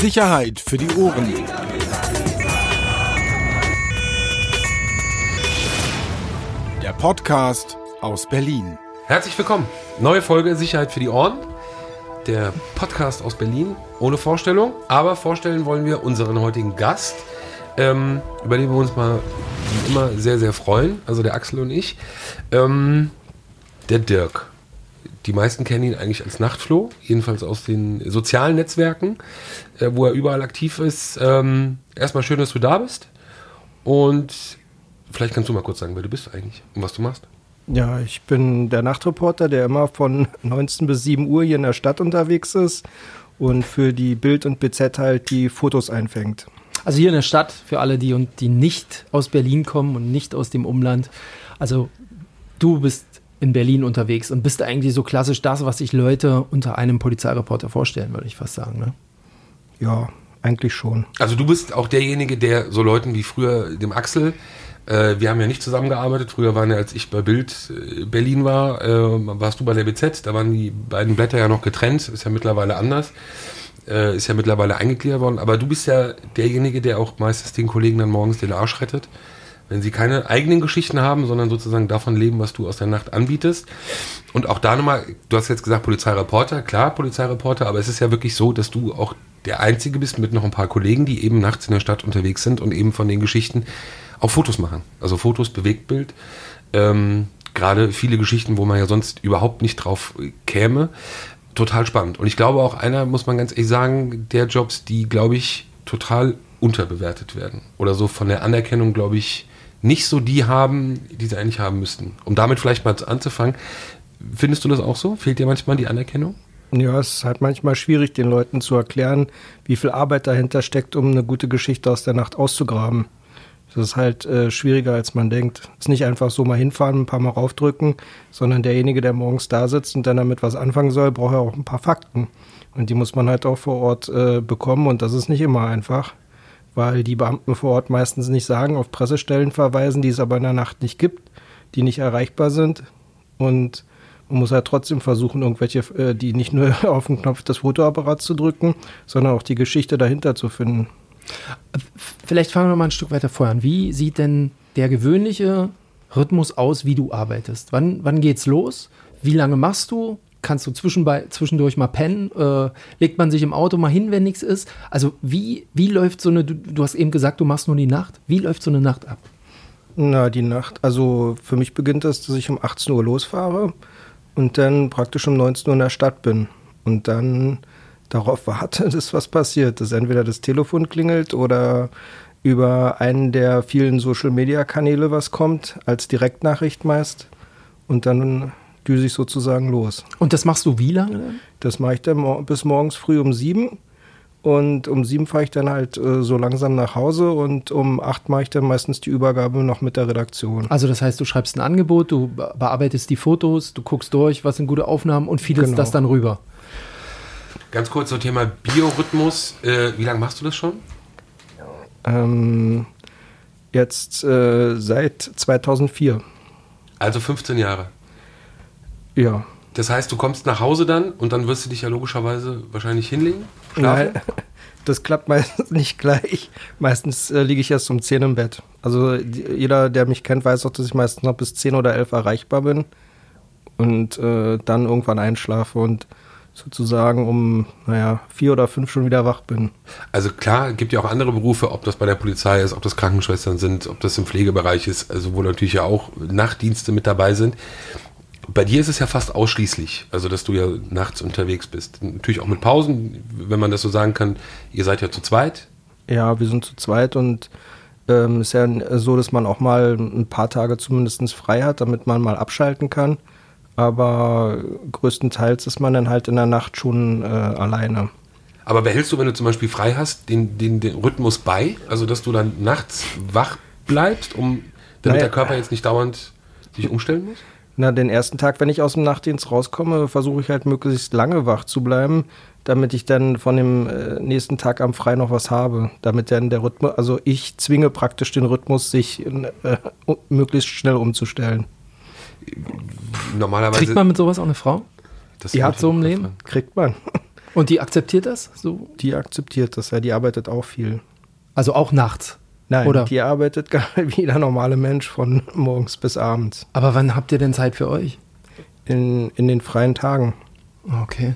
Sicherheit für die Ohren. Der Podcast aus Berlin. Herzlich willkommen. Neue Folge Sicherheit für die Ohren. Der Podcast aus Berlin. Ohne Vorstellung. Aber vorstellen wollen wir unseren heutigen Gast, ähm, über den wir uns mal wie immer sehr, sehr freuen. Also der Axel und ich. Ähm, der Dirk. Die meisten kennen ihn eigentlich als Nachtfloh, jedenfalls aus den sozialen Netzwerken, äh, wo er überall aktiv ist. Ähm, erstmal schön, dass du da bist. Und vielleicht kannst du mal kurz sagen, wer du bist eigentlich und was du machst. Ja, ich bin der Nachtreporter, der immer von 19 bis 7 Uhr hier in der Stadt unterwegs ist und für die Bild und BZ halt die Fotos einfängt. Also hier in der Stadt, für alle, die und die nicht aus Berlin kommen und nicht aus dem Umland. Also du bist in Berlin unterwegs und bist eigentlich so klassisch das, was sich Leute unter einem Polizeireporter vorstellen, würde ich fast sagen. Ne? Ja, eigentlich schon. Also du bist auch derjenige, der so Leuten wie früher dem Axel, äh, wir haben ja nicht zusammengearbeitet, früher waren ja, als ich bei Bild äh, Berlin war, äh, warst du bei der BZ, da waren die beiden Blätter ja noch getrennt, ist ja mittlerweile anders, äh, ist ja mittlerweile eingegliedert worden, aber du bist ja derjenige, der auch meistens den Kollegen dann morgens den Arsch rettet wenn sie keine eigenen Geschichten haben, sondern sozusagen davon leben, was du aus der Nacht anbietest. Und auch da nochmal, du hast jetzt gesagt Polizeireporter, klar, Polizeireporter, aber es ist ja wirklich so, dass du auch der Einzige bist mit noch ein paar Kollegen, die eben nachts in der Stadt unterwegs sind und eben von den Geschichten auch Fotos machen. Also Fotos, Bewegtbild. Ähm, Gerade viele Geschichten, wo man ja sonst überhaupt nicht drauf käme. Total spannend. Und ich glaube auch einer, muss man ganz ehrlich sagen, der Jobs, die, glaube ich, total unterbewertet werden. Oder so von der Anerkennung, glaube ich, nicht so die haben, die sie eigentlich haben müssten. Um damit vielleicht mal anzufangen, findest du das auch so? Fehlt dir manchmal die Anerkennung? Ja, es ist halt manchmal schwierig, den Leuten zu erklären, wie viel Arbeit dahinter steckt, um eine gute Geschichte aus der Nacht auszugraben. Das ist halt äh, schwieriger, als man denkt. Es ist nicht einfach so mal hinfahren, ein paar Mal raufdrücken, sondern derjenige, der morgens da sitzt und dann damit was anfangen soll, braucht ja auch ein paar Fakten. Und die muss man halt auch vor Ort äh, bekommen und das ist nicht immer einfach weil die Beamten vor Ort meistens nicht sagen, auf Pressestellen verweisen, die es aber in der Nacht nicht gibt, die nicht erreichbar sind. Und man muss halt trotzdem versuchen, irgendwelche, äh, die nicht nur auf den Knopf des Fotoapparats zu drücken, sondern auch die Geschichte dahinter zu finden. Vielleicht fangen wir mal ein Stück weiter vorher an. Wie sieht denn der gewöhnliche Rhythmus aus, wie du arbeitest? Wann, wann geht's los? Wie lange machst du? Kannst du zwischendurch mal pennen, äh, legt man sich im Auto mal hin, wenn nichts ist. Also wie, wie läuft so eine, du, du, hast eben gesagt, du machst nur die Nacht. Wie läuft so eine Nacht ab? Na, die Nacht, also für mich beginnt das, dass ich um 18 Uhr losfahre und dann praktisch um 19 Uhr in der Stadt bin und dann darauf warte, dass was passiert, dass entweder das Telefon klingelt oder über einen der vielen Social-Media-Kanäle was kommt, als Direktnachricht meist. Und dann düse ich sozusagen los. Und das machst du wie lange? Das mache ich dann bis morgens früh um sieben. Und um sieben fahre ich dann halt äh, so langsam nach Hause und um acht mache ich dann meistens die Übergabe noch mit der Redaktion. Also das heißt, du schreibst ein Angebot, du bearbeitest die Fotos, du guckst durch, was sind gute Aufnahmen und fielst genau. das dann rüber. Ganz kurz zum Thema Biorhythmus. Äh, wie lange machst du das schon? Ähm, jetzt äh, seit 2004. Also 15 Jahre. Ja. Das heißt, du kommst nach Hause dann und dann wirst du dich ja logischerweise wahrscheinlich hinlegen? Schlafen? Nein, das klappt meistens nicht gleich. Meistens äh, liege ich erst um 10 im Bett. Also die, jeder, der mich kennt, weiß auch, dass ich meistens noch bis 10 oder 11 erreichbar bin und äh, dann irgendwann einschlafe und sozusagen um, naja, vier oder fünf schon wieder wach bin. Also klar, gibt ja auch andere Berufe, ob das bei der Polizei ist, ob das Krankenschwestern sind, ob das im Pflegebereich ist, also wo natürlich ja auch Nachtdienste mit dabei sind. Bei dir ist es ja fast ausschließlich, also dass du ja nachts unterwegs bist. Natürlich auch mit Pausen, wenn man das so sagen kann. Ihr seid ja zu zweit. Ja, wir sind zu zweit und ähm, ist ja so, dass man auch mal ein paar Tage zumindest frei hat, damit man mal abschalten kann. Aber größtenteils ist man dann halt in der Nacht schon äh, alleine. Aber behältst du, wenn du zum Beispiel frei hast, den, den, den Rhythmus bei? Also, dass du dann nachts wach bleibst, um, damit naja. der Körper jetzt nicht dauernd sich umstellen muss? Na, den ersten Tag, wenn ich aus dem Nachtdienst rauskomme, versuche ich halt möglichst lange wach zu bleiben, damit ich dann von dem äh, nächsten Tag am Frei noch was habe. Damit dann der Rhythmus, also ich zwinge praktisch den Rhythmus, sich äh, möglichst schnell umzustellen. Normalerweise. Kriegt man mit sowas auch eine Frau? Das ja, so im Leben? Kriegt man. Und die akzeptiert das? So? Die akzeptiert das, ja, die arbeitet auch viel. Also auch nachts? Nein, Oder? die arbeitet gar wie jeder normale Mensch von morgens bis abends. Aber wann habt ihr denn Zeit für euch? In, in den freien Tagen. Okay.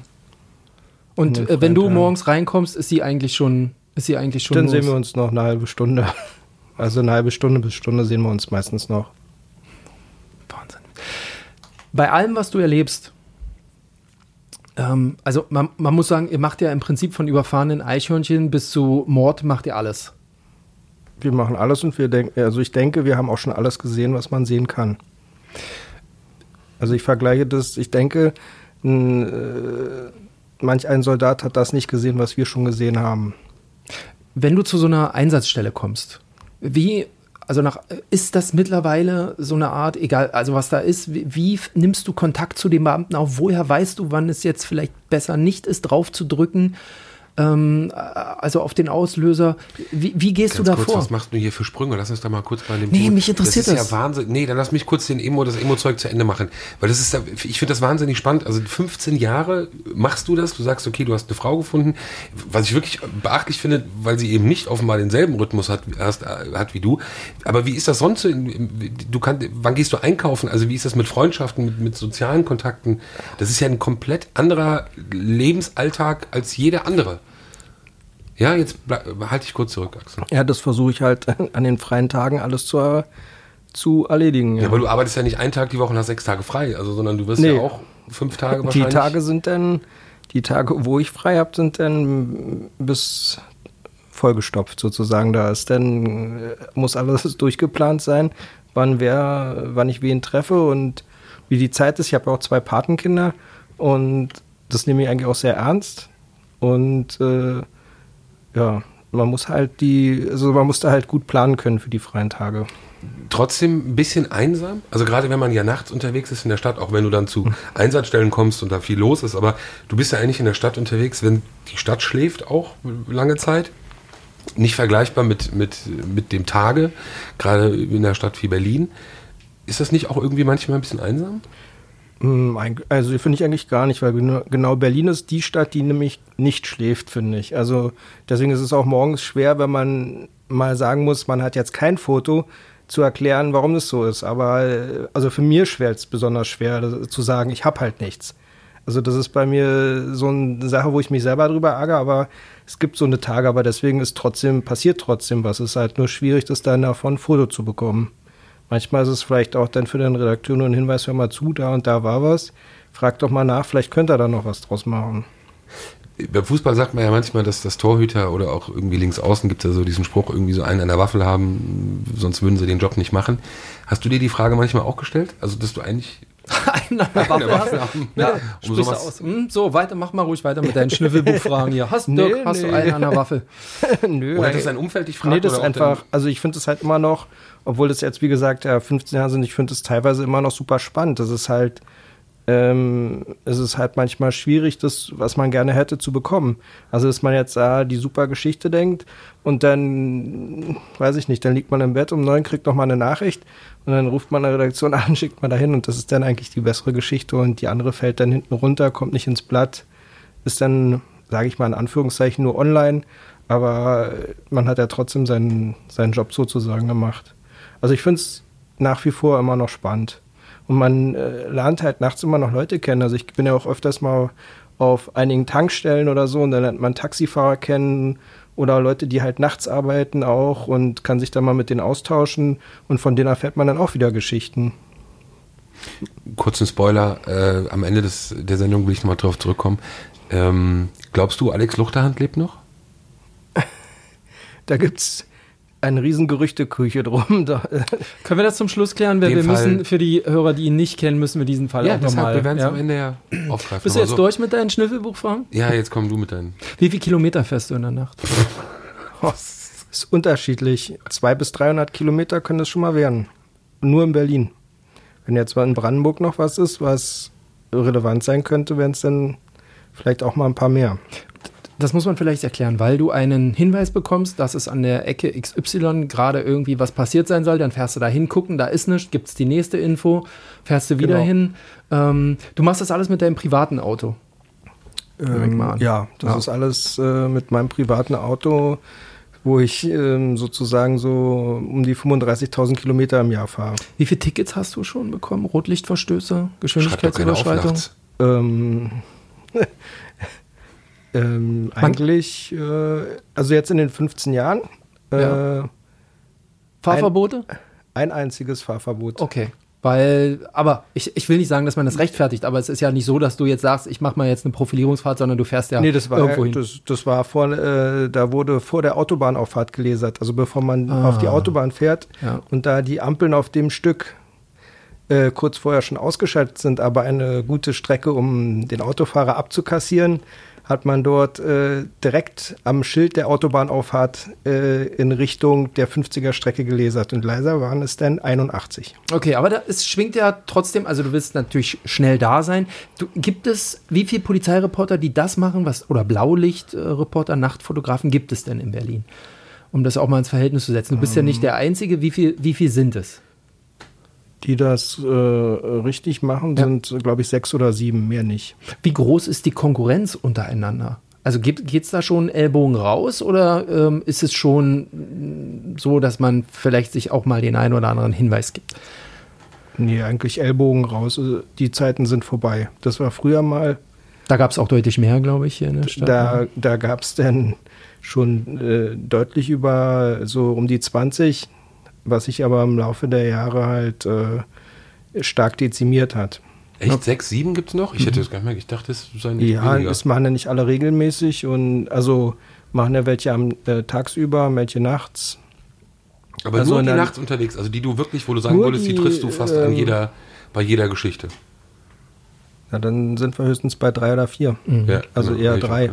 Und äh, wenn du Tagen. morgens reinkommst, ist sie eigentlich schon, ist sie eigentlich schon Dann los? sehen wir uns noch eine halbe Stunde. Also eine halbe Stunde bis Stunde sehen wir uns meistens noch. Wahnsinn. Bei allem, was du erlebst, ähm, also man, man muss sagen, ihr macht ja im Prinzip von überfahrenen Eichhörnchen bis zu Mord macht ihr alles. Wir machen alles und wir denken, also ich denke, wir haben auch schon alles gesehen, was man sehen kann. Also ich vergleiche das, ich denke, ein, äh, manch ein Soldat hat das nicht gesehen, was wir schon gesehen haben. Wenn du zu so einer Einsatzstelle kommst, wie, also nach, ist das mittlerweile so eine Art, egal, also was da ist, wie, wie nimmst du Kontakt zu den Beamten auf? Woher weißt du, wann es jetzt vielleicht besser nicht ist, drauf zu drücken? Ähm, also auf den Auslöser. Wie, wie gehst Ganz du da kurz, vor? was machst du hier für Sprünge? Lass uns da mal kurz bei dem Nee, Thema- mich interessiert das. das. ist ja Wahnsinn. Nee, dann lass mich kurz den Emo, das Emo-Zeug zu Ende machen. Weil das ist, ich finde das wahnsinnig spannend. Also 15 Jahre machst du das, du sagst, okay, du hast eine Frau gefunden. Was ich wirklich beachtlich finde, weil sie eben nicht offenbar denselben Rhythmus hat, hast, äh, hat wie du. Aber wie ist das sonst? Du kannst, wann gehst du einkaufen? Also wie ist das mit Freundschaften, mit, mit sozialen Kontakten? Das ist ja ein komplett anderer Lebensalltag als jeder andere. Ja, jetzt halte ich kurz zurück, Axel. Ja, das versuche ich halt an den freien Tagen alles zu, zu erledigen. Ja, aber du arbeitest ja nicht einen Tag die Woche und hast sechs Tage frei, also sondern du wirst Nee. ja auch fünf Tage die wahrscheinlich. Tage sind dann, die Tage, wo ich frei habe, sind dann bis vollgestopft sozusagen. Da ist dann, äh, muss alles durchgeplant sein, wann wer, wann ich wen treffe und wie die Zeit ist. Ich habe auch zwei Patenkinder und das nehme ich eigentlich auch sehr ernst. Und äh, ja, man muss halt die, also man muss da halt gut planen können für die freien Tage. Trotzdem ein bisschen einsam. Also gerade wenn man ja nachts unterwegs ist in der Stadt, auch wenn du dann zu Einsatzstellen kommst und da viel los ist, aber du bist ja eigentlich in der Stadt unterwegs, wenn die Stadt schläft auch lange Zeit. Nicht vergleichbar mit, mit, mit dem Tage, gerade in einer Stadt wie Berlin. Ist das nicht auch irgendwie manchmal ein bisschen einsam? Hm, Also finde ich eigentlich gar nicht, weil genau Berlin ist die Stadt, die nämlich nicht schläft, finde ich. Also deswegen ist es auch morgens schwer, wenn man mal sagen muss, man hat jetzt kein Foto, zu erklären, warum das so ist. Aber also für mir schwer es besonders schwer zu sagen, ich habe halt nichts. Also das ist bei mir so eine Sache, wo ich mich selber drüber ärgere, aber es gibt so eine Tage, aber deswegen ist trotzdem, passiert trotzdem was. Es ist halt nur schwierig, das dann davon ein Foto zu bekommen. Manchmal ist es vielleicht auch dann für den Redakteur nur ein Hinweis, hör mal zu, da und da war was. Frag doch mal nach, vielleicht könnte er da noch was draus machen. Beim Fußball sagt man ja manchmal, dass das Torhüter oder auch irgendwie links außen gibt es ja so diesen Spruch, irgendwie so einen an der Waffel haben, sonst würden sie den Job nicht machen. Hast du dir die Frage manchmal auch gestellt? Also, dass du eigentlich Der eine Waffe Waffe haben, Ja, um sprichst du sowas- aus. Hm, so, weiter, mach mal ruhig weiter mit deinen Schnüffelbuchfragen hier. Hast, Nee, Dirk, hast du nee. einen an der Waffe? Nö, Oder ey. dass dein Umfeld dich fragt? Nee, das ist einfach, also ich finde es halt immer noch, obwohl das jetzt wie gesagt ja 15 Jahre sind, ich finde es teilweise immer noch super spannend. Das ist halt, ähm, es ist halt manchmal schwierig, das, was man gerne hätte, zu bekommen. Also, dass man jetzt ah, die super Geschichte denkt und dann, weiß ich nicht, dann liegt man im Bett um neun, kriegt noch mal eine Nachricht und dann ruft man eine Redaktion an, schickt man dahin und das ist dann eigentlich die bessere Geschichte und die andere fällt dann hinten runter, kommt nicht ins Blatt, ist dann, sage ich mal in Anführungszeichen, nur online, aber man hat ja trotzdem seinen, seinen Job sozusagen gemacht. Also ich finde es nach wie vor immer noch spannend. Und man äh, lernt halt nachts immer noch Leute kennen. Also ich bin ja auch öfters mal auf einigen Tankstellen oder so und dann lernt man Taxifahrer kennen oder Leute, die halt nachts arbeiten auch und kann sich dann mal mit denen austauschen und von denen erfährt man dann auch wieder Geschichten. kurzen Spoiler, äh, am Ende des, der Sendung will ich nochmal drauf zurückkommen. Ähm, glaubst du, Alex Luchterhand lebt noch? Da gibt's eine riesen Gerüchteküche drum. Da, äh, Können wir das zum Schluss klären? Weil wir Fall- müssen für die Hörer, die ihn nicht kennen, müssen wir diesen Fall auch nochmal. wir werden es Ja. am Ende ja aufgreifen. Bist du jetzt so- durch mit deinen Schnüffelbuchfragen? Ja, jetzt komm du mit deinen. Wie viele Kilometer fährst du in der Nacht? ist unterschiedlich. 200 bis 300 Kilometer können das schon mal werden. Nur in Berlin. Wenn jetzt mal in Brandenburg noch was ist, was relevant sein könnte, wären es dann vielleicht auch mal ein paar mehr. Das muss man vielleicht erklären, weil du einen Hinweis bekommst, dass es an der Ecke XY gerade irgendwie was passiert sein soll, dann fährst du da hin, gucken, da ist nichts, gibt es die nächste Info, fährst du wieder Genau. hin. Ähm, du machst das alles mit deinem privaten Auto. An. ja, das Ja. ist alles äh, mit meinem privaten Auto, wo ich ähm, sozusagen so um die 35.000 Kilometer im Jahr fahre. Wie viele Tickets hast du schon bekommen? Rotlichtverstöße, Geschwindigkeitsüberschreitung? Ähm, ähm, eigentlich, äh, also jetzt in den 15 Jahren, äh, Ja. Fahrverbote? ein einziges Fahrverbot. Okay. Weil, aber ich, ich will nicht sagen, dass man das rechtfertigt, aber es ist ja nicht so, dass du jetzt sagst, ich mache mal jetzt eine Profilierungsfahrt, sondern du fährst ja nee, das war, irgendwo hin. das, das war vor, äh, da wurde vor der Autobahnauffahrt gelasert. Also bevor man Ah. auf die Autobahn fährt Ja. und da die Ampeln auf dem Stück äh, kurz vorher schon ausgeschaltet sind, aber eine gute Strecke, um den Autofahrer abzukassieren, hat man dort äh, direkt am Schild der Autobahnauffahrt äh, in Richtung der 50er Strecke gelasert. Und leiser waren es dann 81. Okay, aber da, es schwingt ja trotzdem, also du willst natürlich schnell da sein. Du, gibt es, wie viele Polizeireporter, die das machen, was, oder Blaulichtreporter, Nachtfotografen gibt es denn in Berlin? Um das auch mal ins Verhältnis zu setzen. Du bist ja nicht der Einzige. Wie viel, wie viel sind es? Die das äh, richtig machen, Ja. sind, glaube ich, sechs oder sieben, mehr nicht. Wie groß ist die Konkurrenz untereinander? Also geht es da schon Ellbogen raus oder ähm, ist es schon mm, so, dass man vielleicht sich auch mal den einen oder anderen Hinweis gibt? Nee, eigentlich Ellbogen raus. Also Die Zeiten sind vorbei. Das war früher mal, Da gab es auch deutlich mehr, glaube ich, hier in der Stadt. da, ne? da gab es dann schon äh, deutlich über so um die 20, was sich aber im Laufe der Jahre halt äh, stark dezimiert hat. Echt? Sechs, sieben gibt es noch? Ich hätte das gar nicht mehr. Ich dachte, es seien nicht Ja, weniger. das machen ja nicht alle regelmäßig und also machen ja welche am äh, tagsüber, welche nachts. Aber also nur die nachts unterwegs, also die du wirklich, wo du sagen wolltest, die, die, triffst du fast an ähm, jeder, bei jeder Geschichte. Na, dann sind wir höchstens bei drei oder vier. Ja, Also genau, eher auch drei. Ja.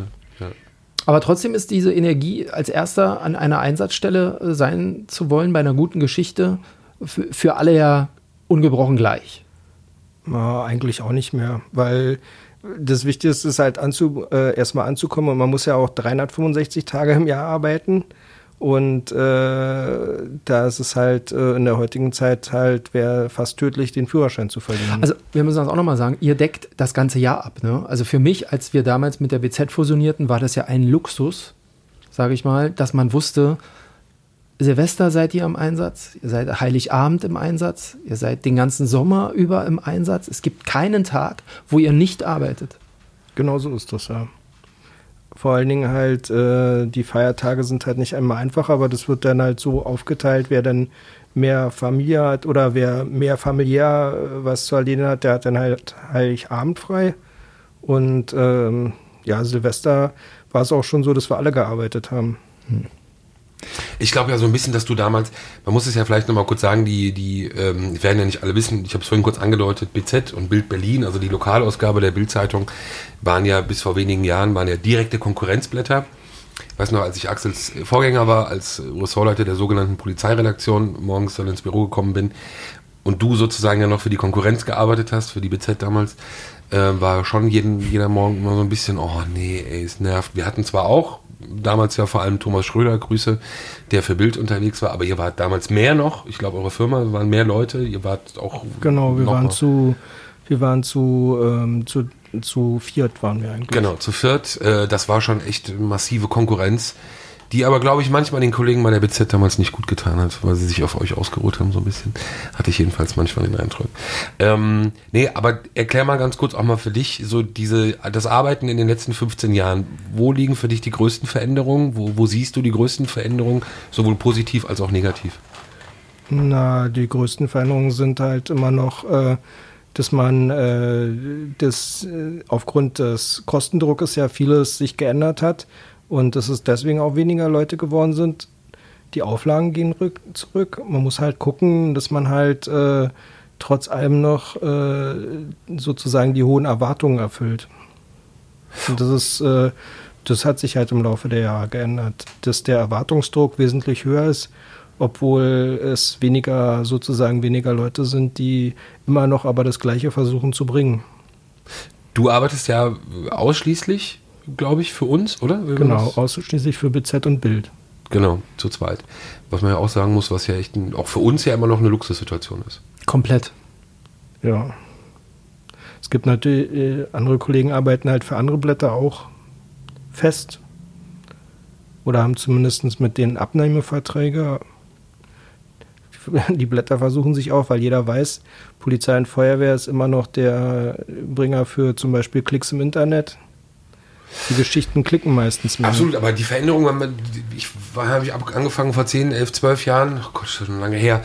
Aber trotzdem ist diese Energie, als erster an einer Einsatzstelle äh, sein zu wollen, bei einer guten Geschichte, für, für alle ja ungebrochen gleich. Ja, eigentlich auch nicht mehr, weil das Wichtigste ist halt anzu, äh, erstmal anzukommen und man muss ja auch 365 Tage im Jahr arbeiten und äh, da ist es halt äh, in der heutigen Zeit halt wäre fast tödlich, den Führerschein zu verlieren. Also wir müssen das auch nochmal sagen, ihr deckt das ganze Jahr ab. Ne? Also für mich, als wir damals mit der BZ fusionierten, war das ja ein Luxus, sage ich mal, dass man wusste, Silvester seid ihr im Einsatz, ihr seid Heiligabend im Einsatz, ihr seid den ganzen Sommer über im Einsatz. Es gibt keinen Tag, wo ihr nicht arbeitet. Genau so ist das ja. Vor allen Dingen halt, äh, die Feiertage sind halt nicht einmal einfach, aber das wird dann halt so aufgeteilt, wer dann mehr Familie hat oder wer mehr familiär äh, was zu erledigen hat, der hat dann halt Heiligabend frei. Und ähm, ja, Silvester war es auch schon so, dass wir alle gearbeitet haben. Ich glaube ja so ein bisschen, dass du damals, man muss es ja vielleicht nochmal kurz sagen, die, die ähm, werden ja nicht alle wissen, ich habe es vorhin kurz angedeutet, BZ und Bild Berlin, also die Lokalausgabe der Bildzeitung, waren ja bis vor wenigen Jahren, waren ja direkte Konkurrenzblätter. Ich weiß noch, als ich Axels Vorgänger war, als Ressortleiter der sogenannten Polizeiredaktion, morgens dann ins Büro gekommen bin und du sozusagen ja noch für die Konkurrenz gearbeitet hast, für die BZ damals, äh, war schon jeden, jeder Morgen immer so ein bisschen, oh nee, ey, es nervt. Wir hatten zwar auch, damals ja vor allem Thomas Schröder, Grüße, der für Bild unterwegs war, aber ihr wart damals mehr noch. Ich glaube, eure Firma waren mehr Leute, ihr wart auch. Genau, wir waren mal- zu, wir waren zu, ähm, zu, zu viert waren wir eigentlich. Genau, zu viert. Äh, das war schon echt massive Konkurrenz, die aber, glaube ich, manchmal den Kollegen bei der BZ damals nicht gut getan hat, weil sie sich auf euch ausgeruht haben, so ein bisschen. Hatte ich jedenfalls manchmal den Eindruck. Ähm, nee, aber erklär mal ganz kurz auch mal für dich, so diese, das Arbeiten in den letzten 15 Jahren. Wo liegen für dich die größten Veränderungen? Wo, wo siehst du die größten Veränderungen, sowohl positiv als auch negativ? Na, die größten Veränderungen sind halt immer noch, äh, dass man äh, das, äh, aufgrund des Kostendruckes ja vieles sich geändert hat und dass es deswegen auch weniger Leute geworden sind. Die Auflagen gehen rück, zurück. Man muss halt gucken, dass man halt äh, trotz allem noch äh, sozusagen die hohen Erwartungen erfüllt. Und das ist, äh, das hat sich halt im Laufe der Jahre geändert, dass der Erwartungsdruck wesentlich höher ist, obwohl es weniger, sozusagen weniger Leute sind, die immer noch aber das Gleiche versuchen zu bringen. Du arbeitest ja ausschließlich, glaube ich, für uns, oder? Wenn Genau, ausschließlich für BZ und Bild. Genau, zu zweit. Was man ja auch sagen muss, was ja echt ein, auch für uns ja immer noch eine Luxussituation ist. Komplett. Ja. Es gibt natürlich, äh, andere Kollegen arbeiten halt für andere Blätter auch fest oder haben zumindest mit denen Abnahmeverträge. Die Blätter versuchen sich auch, weil jeder weiß, Polizei und Feuerwehr ist immer noch der Bringer für zum Beispiel Klicks im Internet. Die Geschichten klicken meistens mehr. Absolut, aber die Veränderung, ich habe ich angefangen vor 10, 11, 12 Jahren, oh Gott, schon lange her.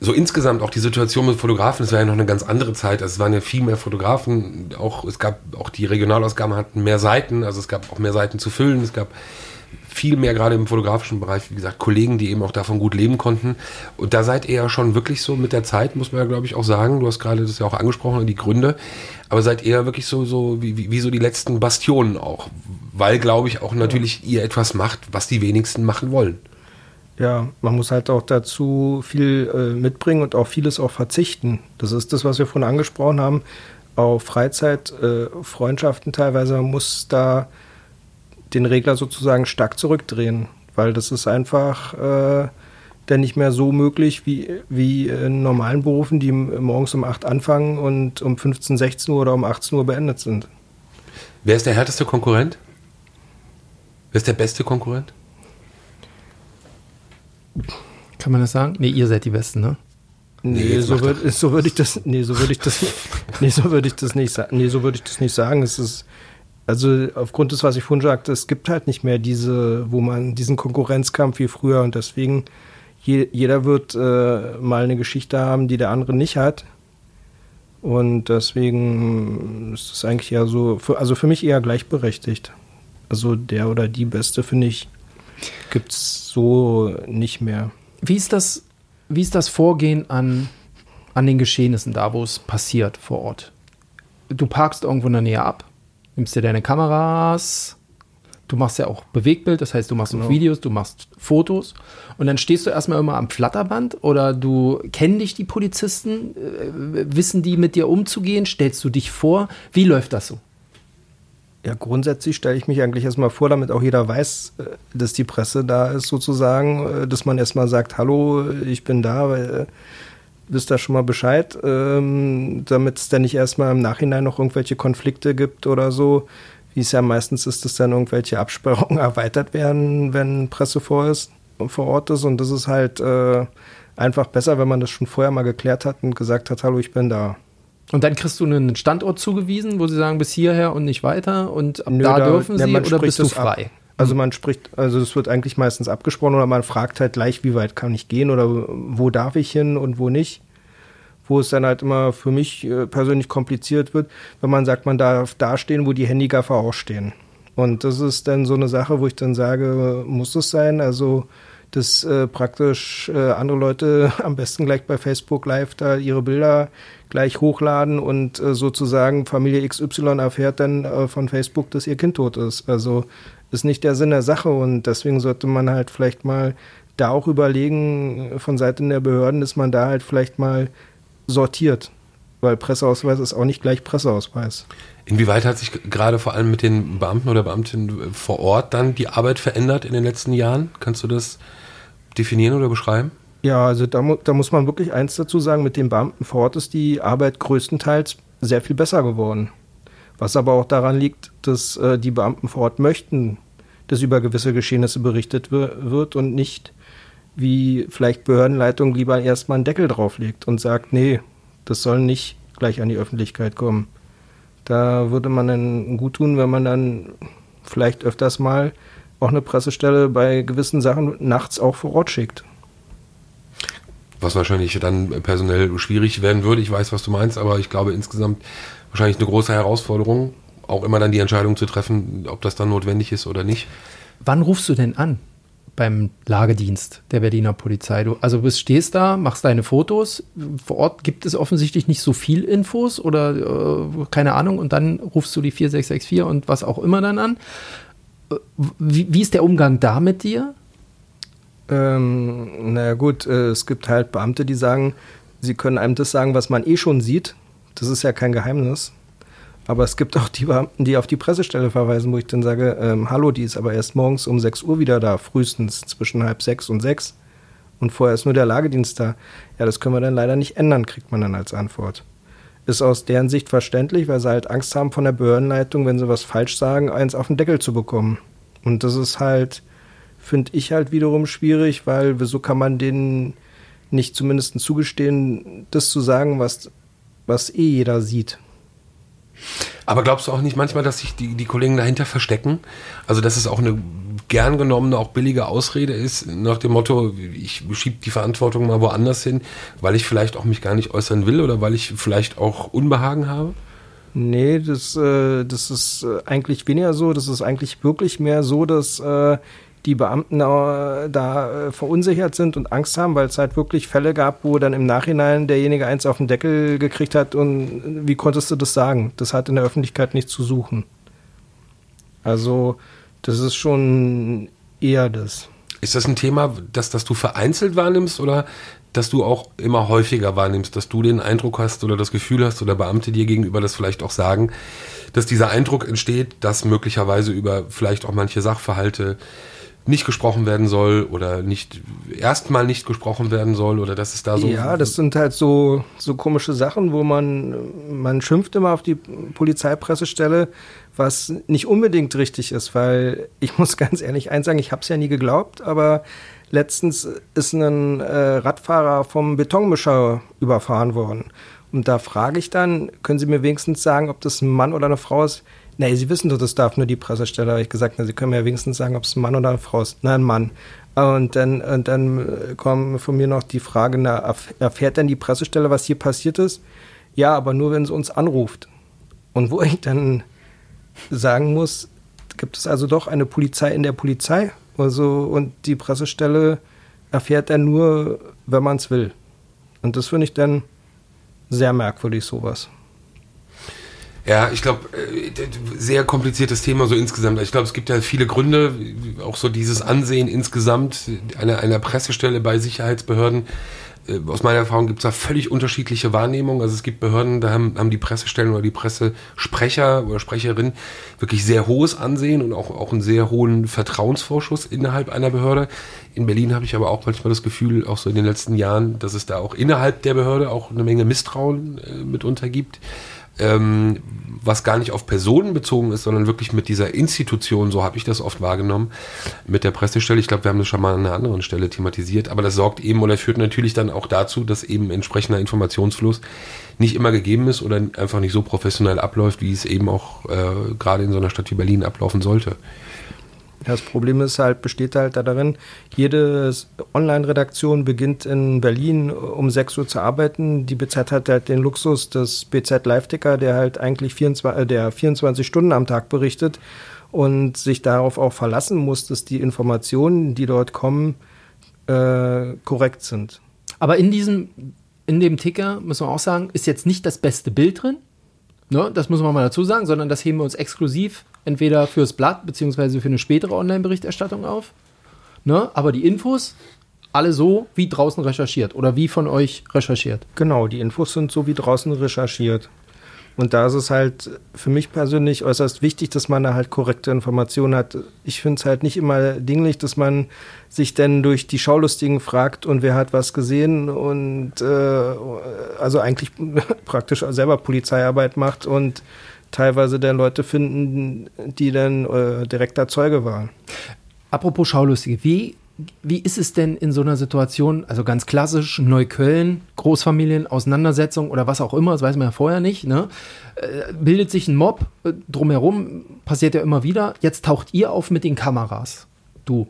So insgesamt auch die Situation mit Fotografen, das war ja noch eine ganz andere Zeit. Also es waren ja viel mehr Fotografen. Auch es gab auch die Regionalausgaben hatten mehr Seiten, also es gab auch mehr Seiten zu füllen. Es gab viel mehr gerade im fotografischen Bereich, wie gesagt, Kollegen, die eben auch davon gut leben konnten. Und da seid ihr ja schon wirklich so mit der Zeit, muss man ja, glaube ich, auch sagen. Du hast gerade das ja auch angesprochen, die Gründe. Aber seid ihr wirklich so, so wie, wie, wie so die letzten Bastionen auch. Weil, glaube ich, auch natürlich ihr etwas macht, was die wenigsten machen wollen. Ja, man muss halt auch dazu viel äh, mitbringen und auch vieles auch verzichten. Das ist das, was wir vorhin angesprochen haben. Auf Freizeit, äh, Freundschaften teilweise, man muss da den Regler sozusagen stark zurückdrehen, weil das ist einfach äh, dann nicht mehr so möglich wie, wie in normalen Berufen, die morgens um 8 anfangen und um 15, 16 Uhr oder um 18 Uhr beendet sind. Wer ist der härteste Konkurrent? Wer ist der beste Konkurrent? Kann man das sagen? Nee, ihr seid die Besten, ne? Nee, nee so würde so würd ich das, nee, so würde ich das, nee, so würde ich das nicht sagen. Nee, so würde ich das nicht sagen. Es ist, also aufgrund des, was ich vorhin sagte, es gibt halt nicht mehr diese, wo man diesen Konkurrenzkampf wie früher und deswegen je, jeder wird äh, mal eine Geschichte haben, die der andere nicht hat. Und deswegen ist es eigentlich ja so, für, also für mich eher gleichberechtigt. Also der oder die Beste, finde ich, gibt es so nicht mehr. Wie ist das, wie ist das Vorgehen an, an den Geschehnissen da, wo es passiert vor Ort? Du parkst irgendwo in der Nähe ab, nimmst dir deine Kameras, du machst ja auch Bewegtbild, das heißt, du machst genau. Videos, du machst Fotos und dann stehst du erstmal immer am Flatterband oder du kennen dich die Polizisten, äh, wissen die mit dir umzugehen, stellst du dich vor, wie läuft das so? Ja, grundsätzlich stelle ich mich eigentlich erstmal vor, damit auch jeder weiß, äh, dass die Presse da ist sozusagen, äh, dass man erstmal sagt, hallo, ich bin da, weil wisst da schon mal Bescheid, ähm, damit es dann nicht erstmal im Nachhinein noch irgendwelche Konflikte gibt oder so. Wie es ja meistens ist, dass dann irgendwelche Absperrungen erweitert werden, wenn Presse vor, ist, vor Ort ist. Und das ist halt äh, einfach besser, wenn man das schon vorher mal geklärt hat und gesagt hat, hallo, ich bin da. Und dann kriegst du einen Standort zugewiesen, wo sie sagen, bis hierher und nicht weiter und Nö, da, da dürfen sie oder bist du frei? Ab. Also man spricht, also es wird eigentlich meistens abgesprochen oder man fragt halt gleich, wie weit kann ich gehen oder wo darf ich hin und wo nicht. Wo es dann halt immer für mich äh, persönlich kompliziert wird, wenn man sagt, man darf da stehen, wo die Handygaffer auch stehen. Und das ist dann so eine Sache, wo ich dann sage, muss es sein? Also, dass äh, praktisch äh, andere Leute am besten gleich bei Facebook Live da ihre Bilder gleich hochladen und äh, sozusagen Familie XY erfährt dann äh, von Facebook, dass ihr Kind tot ist. Also ist nicht der Sinn der Sache und deswegen sollte man halt vielleicht mal da auch überlegen von Seiten der Behörden, dass man da halt vielleicht mal sortiert, weil Presseausweis ist auch nicht gleich Presseausweis. Inwieweit hat sich gerade vor allem mit den Beamten oder Beamtinnen vor Ort dann die Arbeit verändert in den letzten Jahren? Kannst du das definieren oder beschreiben? Ja, also da, da muss man wirklich eins dazu sagen, mit den Beamten vor Ort ist die Arbeit größtenteils sehr viel besser geworden. Was aber auch daran liegt, dass äh, die Beamten vor Ort möchten, dass über gewisse Geschehnisse berichtet wird und nicht, wie vielleicht Behördenleitung lieber erstmal einen Deckel drauflegt und sagt, nee, das soll nicht gleich an die Öffentlichkeit kommen. Da würde man dann gut tun, wenn man dann vielleicht öfters mal auch eine Pressestelle bei gewissen Sachen nachts auch vor Ort schickt. Was wahrscheinlich dann personell schwierig werden würde. Ich weiß, was du meinst, aber ich glaube insgesamt wahrscheinlich eine große Herausforderung, auch immer dann die Entscheidung zu treffen, ob das dann notwendig ist oder nicht. Wann rufst du denn an beim Lagedienst der Berliner Polizei? Du, also bist, stehst da, machst deine Fotos. Vor Ort gibt es offensichtlich nicht so viel Infos oder äh, keine Ahnung und dann rufst du die 4664 und was auch immer dann an. Äh, wie, wie ist der Umgang da mit dir? Ähm, naja gut, äh, es gibt halt Beamte, die sagen, sie können einem das sagen, was man eh schon sieht. Das ist ja kein Geheimnis. Aber es gibt auch die Beamten, die auf die Pressestelle verweisen, wo ich dann sage, ähm, hallo, die ist aber erst morgens um 6 Uhr wieder da, frühestens zwischen halb sechs und sechs. Und vorher ist nur der Lagedienst da. Ja, das können wir dann leider nicht ändern, kriegt man dann als Antwort. ist aus deren Sicht verständlich, weil sie halt Angst haben von der Behördenleitung, wenn sie was falsch sagen, eins auf den Deckel zu bekommen. Und das ist halt, finde ich halt wiederum schwierig, weil wieso kann man denen nicht zumindest zugestehen, das zu sagen, was, was eh jeder sieht. Aber glaubst du auch nicht manchmal, dass sich die, die Kollegen dahinter verstecken? Also, dass es auch eine gern genommene, auch billige Ausrede ist, nach dem Motto, ich schiebe die Verantwortung mal woanders hin, weil ich vielleicht auch mich gar nicht äußern will oder weil ich vielleicht auch Unbehagen habe? Nee, das, äh, das ist äh, eigentlich weniger so. Das ist eigentlich wirklich mehr so, dass äh, die Beamten äh, da äh, verunsichert sind und Angst haben, weil es halt wirklich Fälle gab, wo dann im Nachhinein derjenige eins auf den Deckel gekriegt hat und wie konntest du das sagen? Das hat in der Öffentlichkeit nichts zu suchen. Also, das ist schon eher das. Ist das ein Thema, dass, dass du vereinzelt wahrnimmst oder dass du auch immer häufiger wahrnimmst, dass du den Eindruck hast oder das Gefühl hast oder Beamte dir gegenüber das vielleicht auch sagen, dass dieser Eindruck entsteht, dass möglicherweise über vielleicht auch manche Sachverhalte nicht gesprochen werden soll oder nicht erstmal nicht gesprochen werden soll oder dass es da so ja das sind halt so so komische Sachen wo man man schimpft immer auf die Polizeipressestelle was nicht unbedingt richtig ist weil ich muss ganz ehrlich eins sagen ich habe es ja nie geglaubt aber letztens ist ein äh, Radfahrer vom Betonmischer überfahren worden. Und da frage ich dann können Sie mir wenigstens sagen ob das ein Mann oder eine Frau ist Nee, Sie wissen doch, das darf nur die Pressestelle, habe ich gesagt. Na, Sie können mir wenigstens sagen, ob es ein Mann oder eine Frau ist. Nein, ein Mann. Und dann, und dann kommt von mir noch die Frage, na, erfährt denn die Pressestelle, was hier passiert ist? Ja, aber nur, wenn sie uns anruft. Und wo ich dann sagen muss, gibt es also doch eine Polizei in der Polizei? Also, und die Pressestelle erfährt dann nur, wenn man es will. Und das finde ich dann sehr merkwürdig, sowas. Ja, ich glaube, äh, sehr kompliziertes Thema so insgesamt. Ich glaube, es gibt ja viele Gründe, auch so dieses Ansehen insgesamt einer, einer Pressestelle bei Sicherheitsbehörden. Äh, aus meiner Erfahrung gibt es da völlig unterschiedliche Wahrnehmungen. Also es gibt Behörden, da haben, haben die Pressestellen oder die Pressesprecher oder Sprecherin wirklich sehr hohes Ansehen und auch, auch einen sehr hohen Vertrauensvorschuss innerhalb einer Behörde. In Berlin habe ich aber auch manchmal das Gefühl, auch so in den letzten Jahren, dass es da auch innerhalb der Behörde auch eine Menge Misstrauen äh, mitunter gibt ähm, was gar nicht auf Personen bezogen ist, sondern wirklich mit dieser Institution, so habe ich das oft wahrgenommen, mit der Pressestelle. Ich glaube, wir haben das schon mal an einer anderen Stelle thematisiert, aber das sorgt eben oder führt natürlich dann auch dazu, dass eben entsprechender Informationsfluss nicht immer gegeben ist oder einfach nicht so professionell abläuft, wie es eben auch äh, gerade in so einer Stadt wie Berlin ablaufen sollte. Das Problem ist halt, besteht halt darin, jede Online-Redaktion beginnt in Berlin um 6 Uhr zu arbeiten. Die BZ hat halt den Luxus des BZ Live-Ticker, der halt eigentlich 24, äh, der 24 Stunden am Tag berichtet und sich darauf auch verlassen muss, dass die Informationen, die dort kommen, äh, korrekt sind. Aber in diesem, in dem Ticker, müssen wir auch sagen, ist jetzt nicht das beste Bild drin. Ne, das muss man mal dazu sagen, sondern das heben wir uns exklusiv entweder fürs Blatt beziehungsweise für eine spätere Online-Berichterstattung auf. Ne? Aber die Infos alle so wie draußen recherchiert oder wie von euch recherchiert. Genau, die Infos sind so wie draußen recherchiert. Und da ist es halt für mich persönlich äußerst wichtig, dass man da halt korrekte Informationen hat. Ich finde es halt nicht immer dinglich, dass man sich denn durch die Schaulustigen fragt und wer hat was gesehen und äh, also eigentlich praktisch selber Polizeiarbeit macht und teilweise dann Leute finden, die dann äh, direkter Zeuge waren. Apropos Schaulustige, wie, wie ist es denn in so einer Situation, also ganz klassisch, Neukölln, Großfamilien, Auseinandersetzung oder was auch immer, das weiß man ja vorher nicht, ne? Äh, bildet sich ein Mob äh, drumherum, passiert ja immer wieder. Jetzt taucht ihr auf mit den Kameras, du.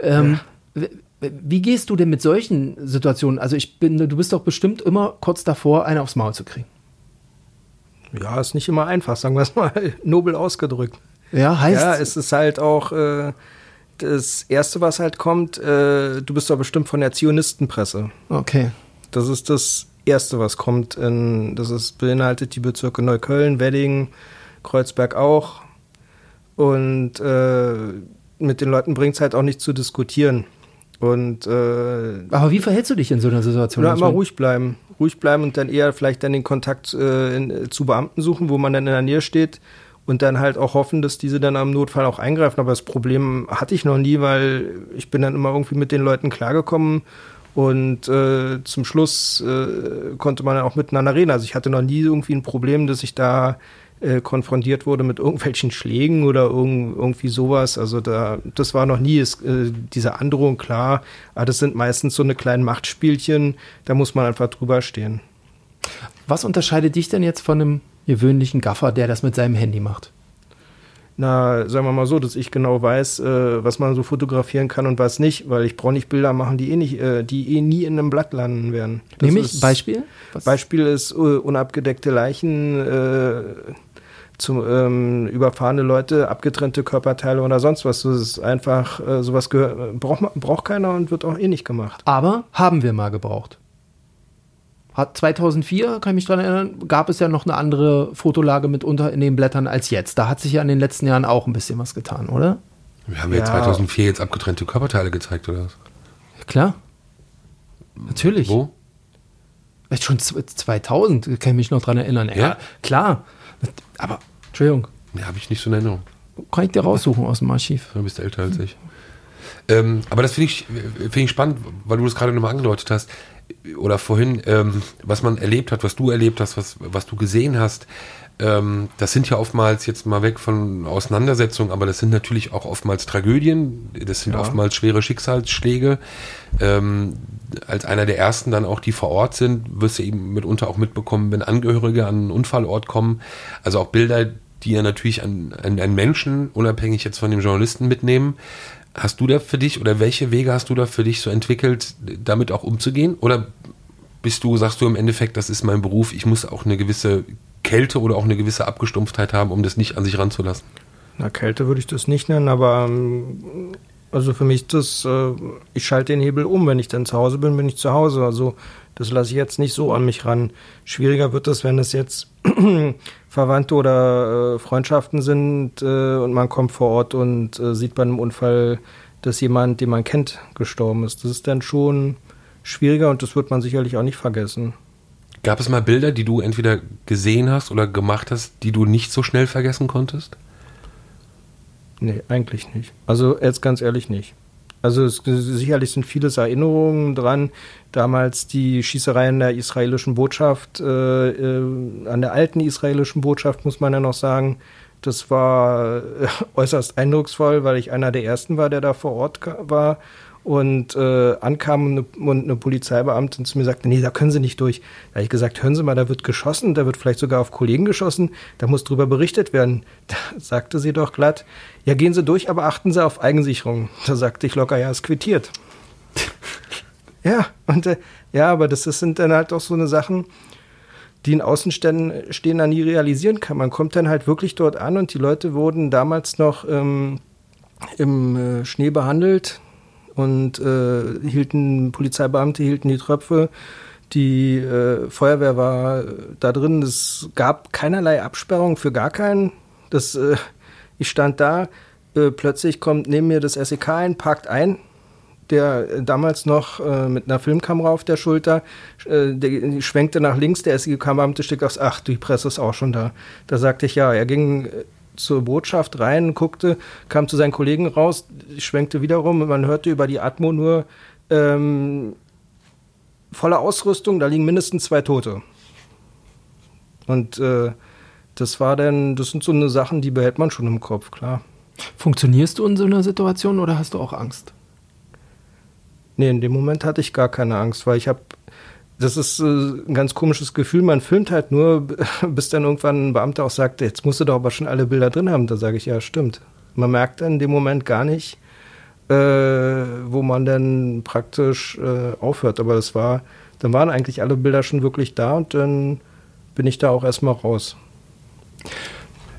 Ähm, ja. Wie gehst du denn mit solchen Situationen? Also ich bin, du bist doch bestimmt immer kurz davor, eine aufs Maul zu kriegen. Ja, ist nicht immer einfach, sagen wir es mal nobel ausgedrückt. Ja, heißt. Ja, es ist halt auch äh, das Erste, was halt kommt, äh, du bist doch bestimmt von der Zionistenpresse. Okay. Das ist das Erste, was kommt. In, das ist, beinhaltet die Bezirke Neukölln, Wedding, Kreuzberg auch. Und äh, mit den Leuten bringt es halt auch nicht zu diskutieren. Und, äh, Aber wie verhältst du dich in so einer Situation? Oder immer ruhig bleiben. Ruhig bleiben und dann eher vielleicht dann den Kontakt äh, in, zu Beamten suchen, wo man dann in der Nähe steht und dann halt auch hoffen, dass diese dann am Notfall auch eingreifen. Aber das Problem hatte ich noch nie, weil ich bin dann immer irgendwie mit den Leuten klargekommen Und äh, zum Schluss äh, konnte man auch miteinander reden. Also ich hatte noch nie irgendwie ein Problem, dass ich da äh, konfrontiert wurde mit irgendwelchen Schlägen oder irgend, irgendwie sowas. Also da, das war noch nie ist, äh, diese Androhung klar. Aber das sind meistens so eine kleinen Machtspielchen. Da muss man einfach drüber stehen. Was unterscheidet dich denn jetzt von einem gewöhnlichen Gaffer, der das mit seinem Handy macht? Na, sagen wir mal so, dass ich genau weiß, äh, was man so fotografieren kann und was nicht, weil ich brauche nicht Bilder machen, die eh nicht, äh, die eh nie in einem Blatt landen werden. Das Nämlich ist, Beispiel? Was? Beispiel ist äh, unabgedeckte Leichen, äh, zum, ähm, überfahrene Leute, abgetrennte Körperteile oder sonst was. Das ist einfach, äh, sowas braucht, braucht keiner und wird auch eh nicht gemacht. Aber haben wir mal gebraucht. Hat 2004, kann ich mich dran erinnern, gab es ja noch eine andere Fotolage mitunter in den Blättern als jetzt. Da hat sich ja in den letzten Jahren auch ein bisschen was getan, oder? Wir haben ja, Ja. 2004 jetzt abgetrennte Körperteile gezeigt, oder was? Ja, klar. Natürlich. Wo? Jetzt Schon z- 2000, kann ich mich noch dran erinnern. Ja, Ja? klar. Aber, Entschuldigung, Ja, habe ich nicht so in Erinnerung. kann ich dir raussuchen aus dem Archiv. Du bist älter als ich. Ähm, aber das finde ich, finde ich spannend, weil du das gerade nochmal angedeutet hast. Oder vorhin, ähm, was man erlebt hat, was du erlebt hast, was, was du gesehen hast. Ähm, das sind ja oftmals jetzt mal weg von Auseinandersetzungen, aber das sind natürlich auch oftmals Tragödien. Das sind Ja. oftmals schwere Schicksalsschläge. Ähm, als einer der ersten dann auch, die vor Ort sind, wirst du eben mitunter auch mitbekommen, wenn Angehörige an einen Unfallort kommen. Also auch Bilder, die ja natürlich an, an, an Menschen, unabhängig jetzt von dem Journalisten mitnehmen. Hast du da für dich oder welche Wege hast du da für dich so entwickelt, damit auch umzugehen? Oder bist du, sagst du im Endeffekt, das ist mein Beruf, ich muss auch eine gewisse Kälte oder auch eine gewisse Abgestumpftheit haben, um das nicht an sich ranzulassen? Na, Kälte würde ich das nicht nennen, aber ähm, also für mich das, äh, ich schalte den Hebel um. Wenn ich dann zu Hause bin, bin ich zu Hause. Also das lasse ich jetzt nicht so an mich ran. Schwieriger wird es, wenn es jetzt Verwandte oder äh, Freundschaften sind äh, und man kommt vor Ort und äh, sieht bei einem Unfall, dass jemand, den man kennt, gestorben ist. Das ist dann schon schwieriger und das wird man sicherlich auch nicht vergessen. Gab es mal Bilder, die du entweder gesehen hast oder gemacht hast, die du nicht so schnell vergessen konntest? Nee, eigentlich nicht. Also jetzt ganz ehrlich nicht. Also es, sicherlich sind vieles Erinnerungen dran. Damals die Schießerei in der israelischen Botschaft, äh, äh, an der alten israelischen Botschaft muss man ja noch sagen. Das war äh, äußerst eindrucksvoll, weil ich einer der ersten war, der da vor Ort war und äh, ankam und eine, und eine Polizeibeamtin zu mir sagte, nee, da können Sie nicht durch. Da habe ich gesagt, hören Sie mal, da wird geschossen, da wird vielleicht sogar auf Kollegen geschossen, da muss drüber berichtet werden. Da sagte sie doch glatt, ja, gehen Sie durch, aber achten Sie auf Eigensicherung. Da sagte ich locker, ja, ist quittiert. ja, und äh, ja, aber das, ist, sind dann halt auch so eine Sachen, die in Außenständen stehen, nie realisieren kann. Man kommt dann halt wirklich dort an und die Leute wurden damals noch ähm, im äh, Schnee behandelt und äh, hielten, Polizeibeamte hielten die Tröpfe. Die äh, Feuerwehr war äh, da drin. Es gab keinerlei Absperrung für gar keinen. Das, äh, ich stand da, äh, plötzlich kommt neben mir das SEK ein, parkt ein, der äh, damals noch äh, mit einer Filmkamera auf der Schulter, äh, der, schwenkte nach links, der SEK-Beamte stieg aufs, ach, die Presse ist auch schon da. Da sagte ich, ja, er ging zur Botschaft rein, guckte, kam zu seinen Kollegen raus, schwenkte wieder rum und man hörte über die Atmo nur ähm, volle Ausrüstung, da liegen mindestens zwei Tote. Und äh, das war dann, das sind so eine Sachen, die behält man schon im Kopf, klar. Funktionierst du in so einer Situation oder hast du auch Angst? Nee, in dem Moment hatte ich gar keine Angst, weil ich habe, das ist äh, ein ganz komisches Gefühl, man filmt halt nur, bis dann irgendwann ein Beamter auch sagt, jetzt musst du doch aber schon alle Bilder drin haben. Da sage ich, ja, stimmt. Man merkt dann in dem Moment gar nicht, äh, wo man dann praktisch äh, aufhört. Aber das war, dann waren eigentlich alle Bilder schon wirklich da und dann bin ich da auch erstmal raus.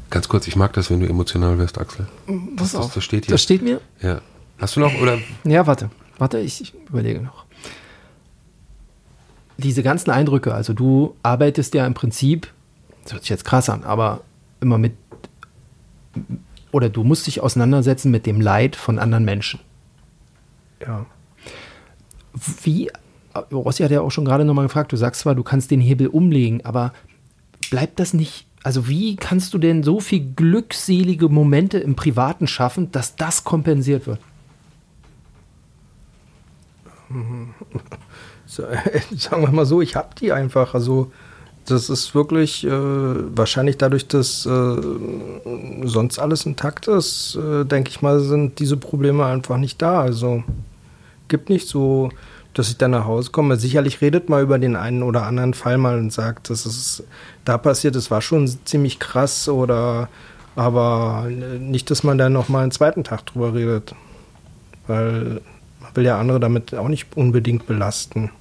Ganz kurz, ich mag das, wenn du emotional wirst, Axel. Pass das, auf. das steht hier. Das steht mir? ja. Hast du noch oder Ja, warte. Warte, ich, ich überlege noch. Diese ganzen Eindrücke, also du arbeitest ja im Prinzip, das hört sich jetzt krass an, aber immer mit, oder du musst dich auseinandersetzen mit dem Leid von anderen Menschen. Ja. Wie, Rossi hat ja auch schon gerade nochmal gefragt, du sagst zwar, du kannst den Hebel umlegen, aber bleibt das nicht, also wie kannst du denn so viel glückselige Momente im Privaten schaffen, dass das kompensiert wird? Sagen wir mal so, ich habe die einfach. Also das ist wirklich äh, wahrscheinlich dadurch, dass äh, sonst alles intakt ist, äh, denke ich mal, sind diese Probleme einfach nicht da. Also gibt nicht so, dass ich dann nach Hause komme. Sicherlich redet mal über den einen oder anderen Fall mal und sagt, das ist da passiert, das war schon ziemlich krass oder aber nicht, dass man dann noch mal einen zweiten Tag drüber redet. Weil will ja andere damit auch nicht unbedingt belasten.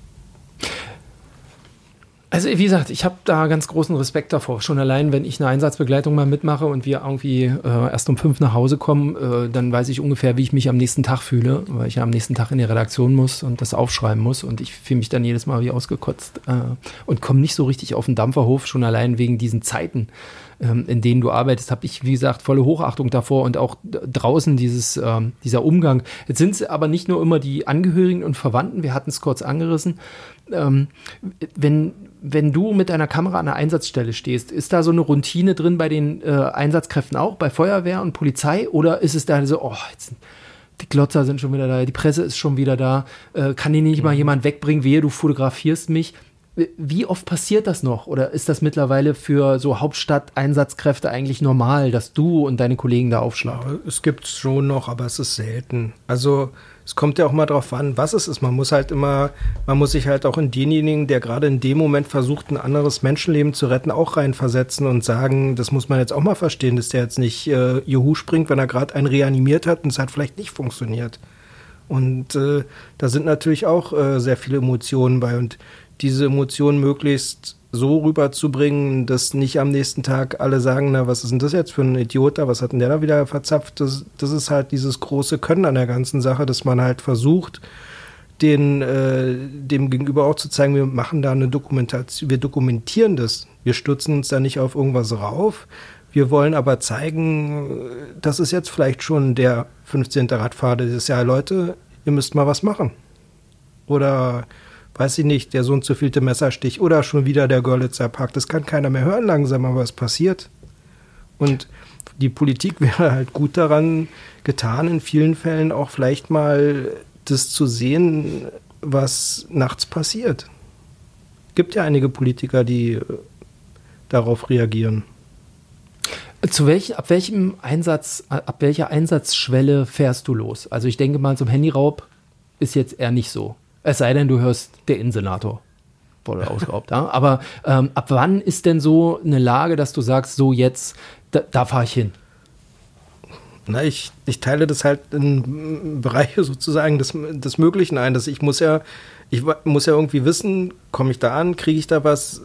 Also wie gesagt, ich habe da ganz großen Respekt davor. Schon allein, wenn ich eine Einsatzbegleitung mal mitmache und wir irgendwie äh, erst um fünf nach Hause kommen, äh, dann weiß ich ungefähr, wie ich mich am nächsten Tag fühle, weil ich ja am nächsten Tag in die Redaktion muss und das aufschreiben muss. Und ich fühle mich dann jedes Mal wie ausgekotzt äh, und komme nicht so richtig auf den Dampferhof, schon allein wegen diesen Zeiten, in denen du arbeitest, habe ich, wie gesagt, volle Hochachtung davor und auch draußen dieses, ähm, dieser Umgang. Jetzt sind es aber nicht nur immer die Angehörigen und Verwandten, wir hatten es kurz angerissen. Ähm, wenn, wenn du mit deiner Kamera an der Einsatzstelle stehst, ist da so eine Routine drin bei den äh, Einsatzkräften auch, bei Feuerwehr und Polizei? Oder ist es da so, oh, jetzt, die Glotzer sind schon wieder da, die Presse ist schon wieder da, äh, kann die nicht mal mhm. jemand wegbringen, wehe, du fotografierst mich? Wie oft passiert das noch? Oder ist das mittlerweile für so Hauptstadt-Einsatzkräfte eigentlich normal, dass du und deine Kollegen da aufschlagen? Ja, es gibt es schon noch, aber es ist selten. Also es kommt ja auch mal drauf an, was es ist. Man muss halt immer, man muss sich halt auch in denjenigen, der gerade in dem Moment versucht, ein anderes Menschenleben zu retten, auch reinversetzen und sagen, das muss man jetzt auch mal verstehen, dass der jetzt nicht äh, Juhu springt, wenn er gerade einen reanimiert hat und es hat vielleicht nicht funktioniert. Und äh, da sind natürlich auch äh, sehr viele Emotionen bei. Und diese Emotionen möglichst so rüberzubringen, dass nicht am nächsten Tag alle sagen, na, was ist denn das jetzt für ein Idiot da, was hat denn der da wieder verzapft? Das, das ist halt dieses große Können an der ganzen Sache, dass man halt versucht, den, äh, dem Gegenüber auch zu zeigen, wir machen da eine Dokumentation, wir dokumentieren das. Wir stürzen uns da nicht auf irgendwas rauf. Wir wollen aber zeigen, das ist jetzt vielleicht schon der 15. Radfahrer dieses Jahr. Leute, ihr müsst mal was machen. Oder weiß ich nicht, der so und so vielte Messerstich oder schon wieder der Görlitzer Park. Das kann keiner mehr hören langsam, aber es passiert. Und die Politik wäre halt gut daran getan, in vielen Fällen auch vielleicht mal das zu sehen, was nachts passiert. Gibt ja einige Politiker, die äh, darauf reagieren. Zu welch, ab welchem Einsatz, ab welcher Einsatzschwelle fährst du los? Also ich denke mal, zum Handyraub ist jetzt eher nicht so. Es sei denn, du hörst der Insenator wurde ausgeraubt. ja? Aber ähm, ab wann ist denn so eine Lage, dass du sagst, so jetzt, da, da fahre ich hin? Na, ich, ich teile das halt in Bereiche sozusagen des, des Möglichen ein. Dass ich muss ja, ich muss ja irgendwie wissen, komme ich da an, kriege ich da was,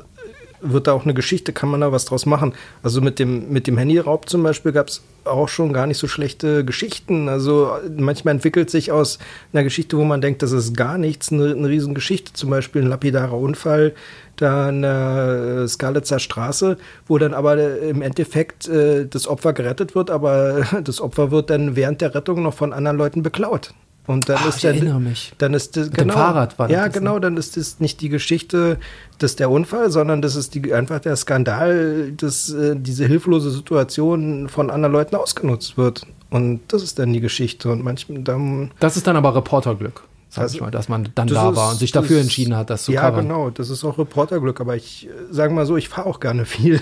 wird da auch eine Geschichte, kann man da was draus machen. Also mit dem, mit dem Handyraub zum Beispiel gab es auch schon gar nicht so schlechte Geschichten. Also manchmal entwickelt sich aus einer Geschichte, wo man denkt, das ist gar nichts, eine, eine Riesengeschichte. Zum Beispiel ein lapidarer Unfall da an der Skalitzer Straße, wo dann aber im Endeffekt äh, das Opfer gerettet wird, aber das Opfer wird dann während der Rettung noch von anderen Leuten beklaut. Und dann Ach, ist ich dann, erinnere mich. Dann ist das, Mit dem genau, Fahrrad war das Ja, das, genau, ne? dann ist das nicht die Geschichte, dass der Unfall, sondern das ist die, einfach der Skandal, dass äh, diese hilflose Situation von anderen Leuten ausgenutzt wird. Und das ist dann die Geschichte. Und manchmal dann. Das ist dann aber Reporterglück, sag Also, ich mal, dass man dann da ist- war und sich dafür ist- entschieden hat, das zu Ja, covern. genau, das ist auch Reporterglück. Aber ich äh, sage mal so, ich fahre auch gerne viel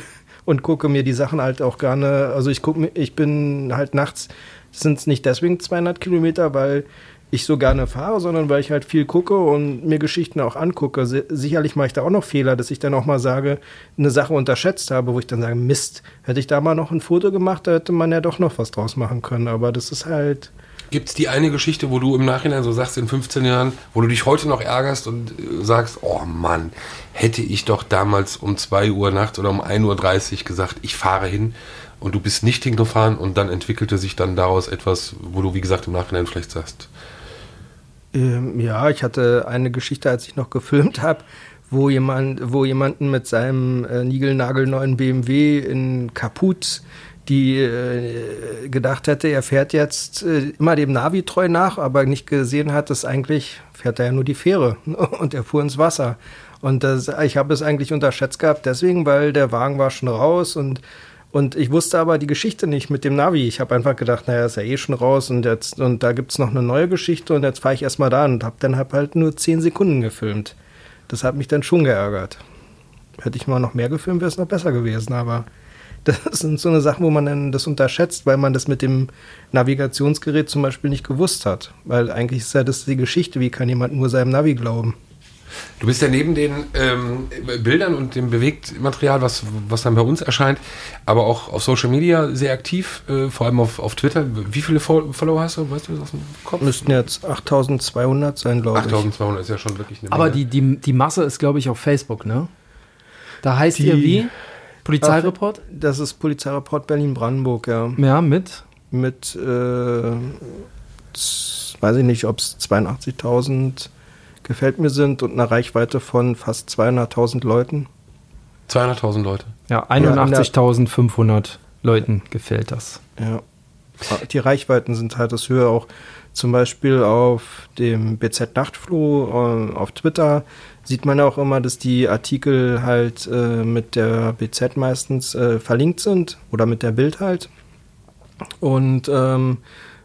und gucke mir die Sachen halt auch gerne. Also ich gucke ich bin halt nachts, sind es nicht deswegen 200 Kilometer, weil ich so gerne fahre, sondern weil ich halt viel gucke und mir Geschichten auch angucke. Si- Sicherlich mache ich da auch noch Fehler, dass ich dann auch mal sage, eine Sache unterschätzt habe, wo ich dann sage, Mist, hätte ich da mal noch ein Foto gemacht, da hätte man ja doch noch was draus machen können. Aber das ist halt, Gibt es die eine Geschichte, wo du im Nachhinein so sagst, in 15 Jahren, wo du dich heute noch ärgerst und äh, sagst, oh Mann, hätte ich doch damals um 2 Uhr nachts oder um 1.30 Uhr gesagt, ich fahre hin und du bist nicht hingefahren und dann entwickelte sich dann daraus etwas, wo du, wie gesagt, im Nachhinein vielleicht sagst, Ähm, ja, ich hatte eine Geschichte, als ich noch gefilmt habe, wo jemand, wo jemanden mit seinem äh, niegelnagelneuen BMW in Kaput die äh, gedacht hätte, er fährt jetzt äh, immer dem Navi treu nach, aber nicht gesehen hat, dass eigentlich fährt er ja nur die Fähre und er fuhr ins Wasser. Und das, ich habe es eigentlich unterschätzt gehabt, deswegen, weil der Wagen war schon raus und Und ich wusste aber die Geschichte nicht mit dem Navi. Ich habe einfach gedacht, naja, ist ja eh schon raus und jetzt und da gibt's noch eine neue Geschichte und jetzt fahre ich erstmal da und habe dann hab halt nur zehn Sekunden gefilmt. Das hat mich dann schon geärgert. Hätte ich mal noch mehr gefilmt, wäre es noch besser gewesen, aber das sind so eine Sachen, wo man dann das unterschätzt, weil man das mit dem Navigationsgerät zum Beispiel nicht gewusst hat. Weil eigentlich ist ja das die Geschichte, wie kann jemand nur seinem Navi glauben? Du bist ja neben den ähm, Bildern und dem Bewegtmaterial, was, was dann bei uns erscheint, aber auch auf Social Media sehr aktiv, äh, vor allem auf, auf Twitter. Wie viele Fol- Follower hast du? Weißt du das aus dem Kopf? Müssten jetzt 8200 sein, glaube ich. 8200 ist ja schon wirklich eine Aber Menge. die, die, die Masse ist, glaube ich, auf Facebook, ne? Da heißt Die- ihr wie? Polizeireport? Das ist Polizeireport Berlin-Brandenburg, ja. Ja, mit. Mit, äh, weiß ich nicht, ob es 82.000 gefällt mir sind und einer Reichweite von fast 200.000 Leuten. 200.000 Leute. Ja, 81.500 Leuten gefällt das. Ja. Die Reichweiten sind halt das Höhe auch zum Beispiel auf dem BZ Nachtfloh äh, auf Twitter sieht man auch immer, dass die Artikel halt äh, mit der BZ meistens äh, verlinkt sind oder mit der Bild halt. Und ähm,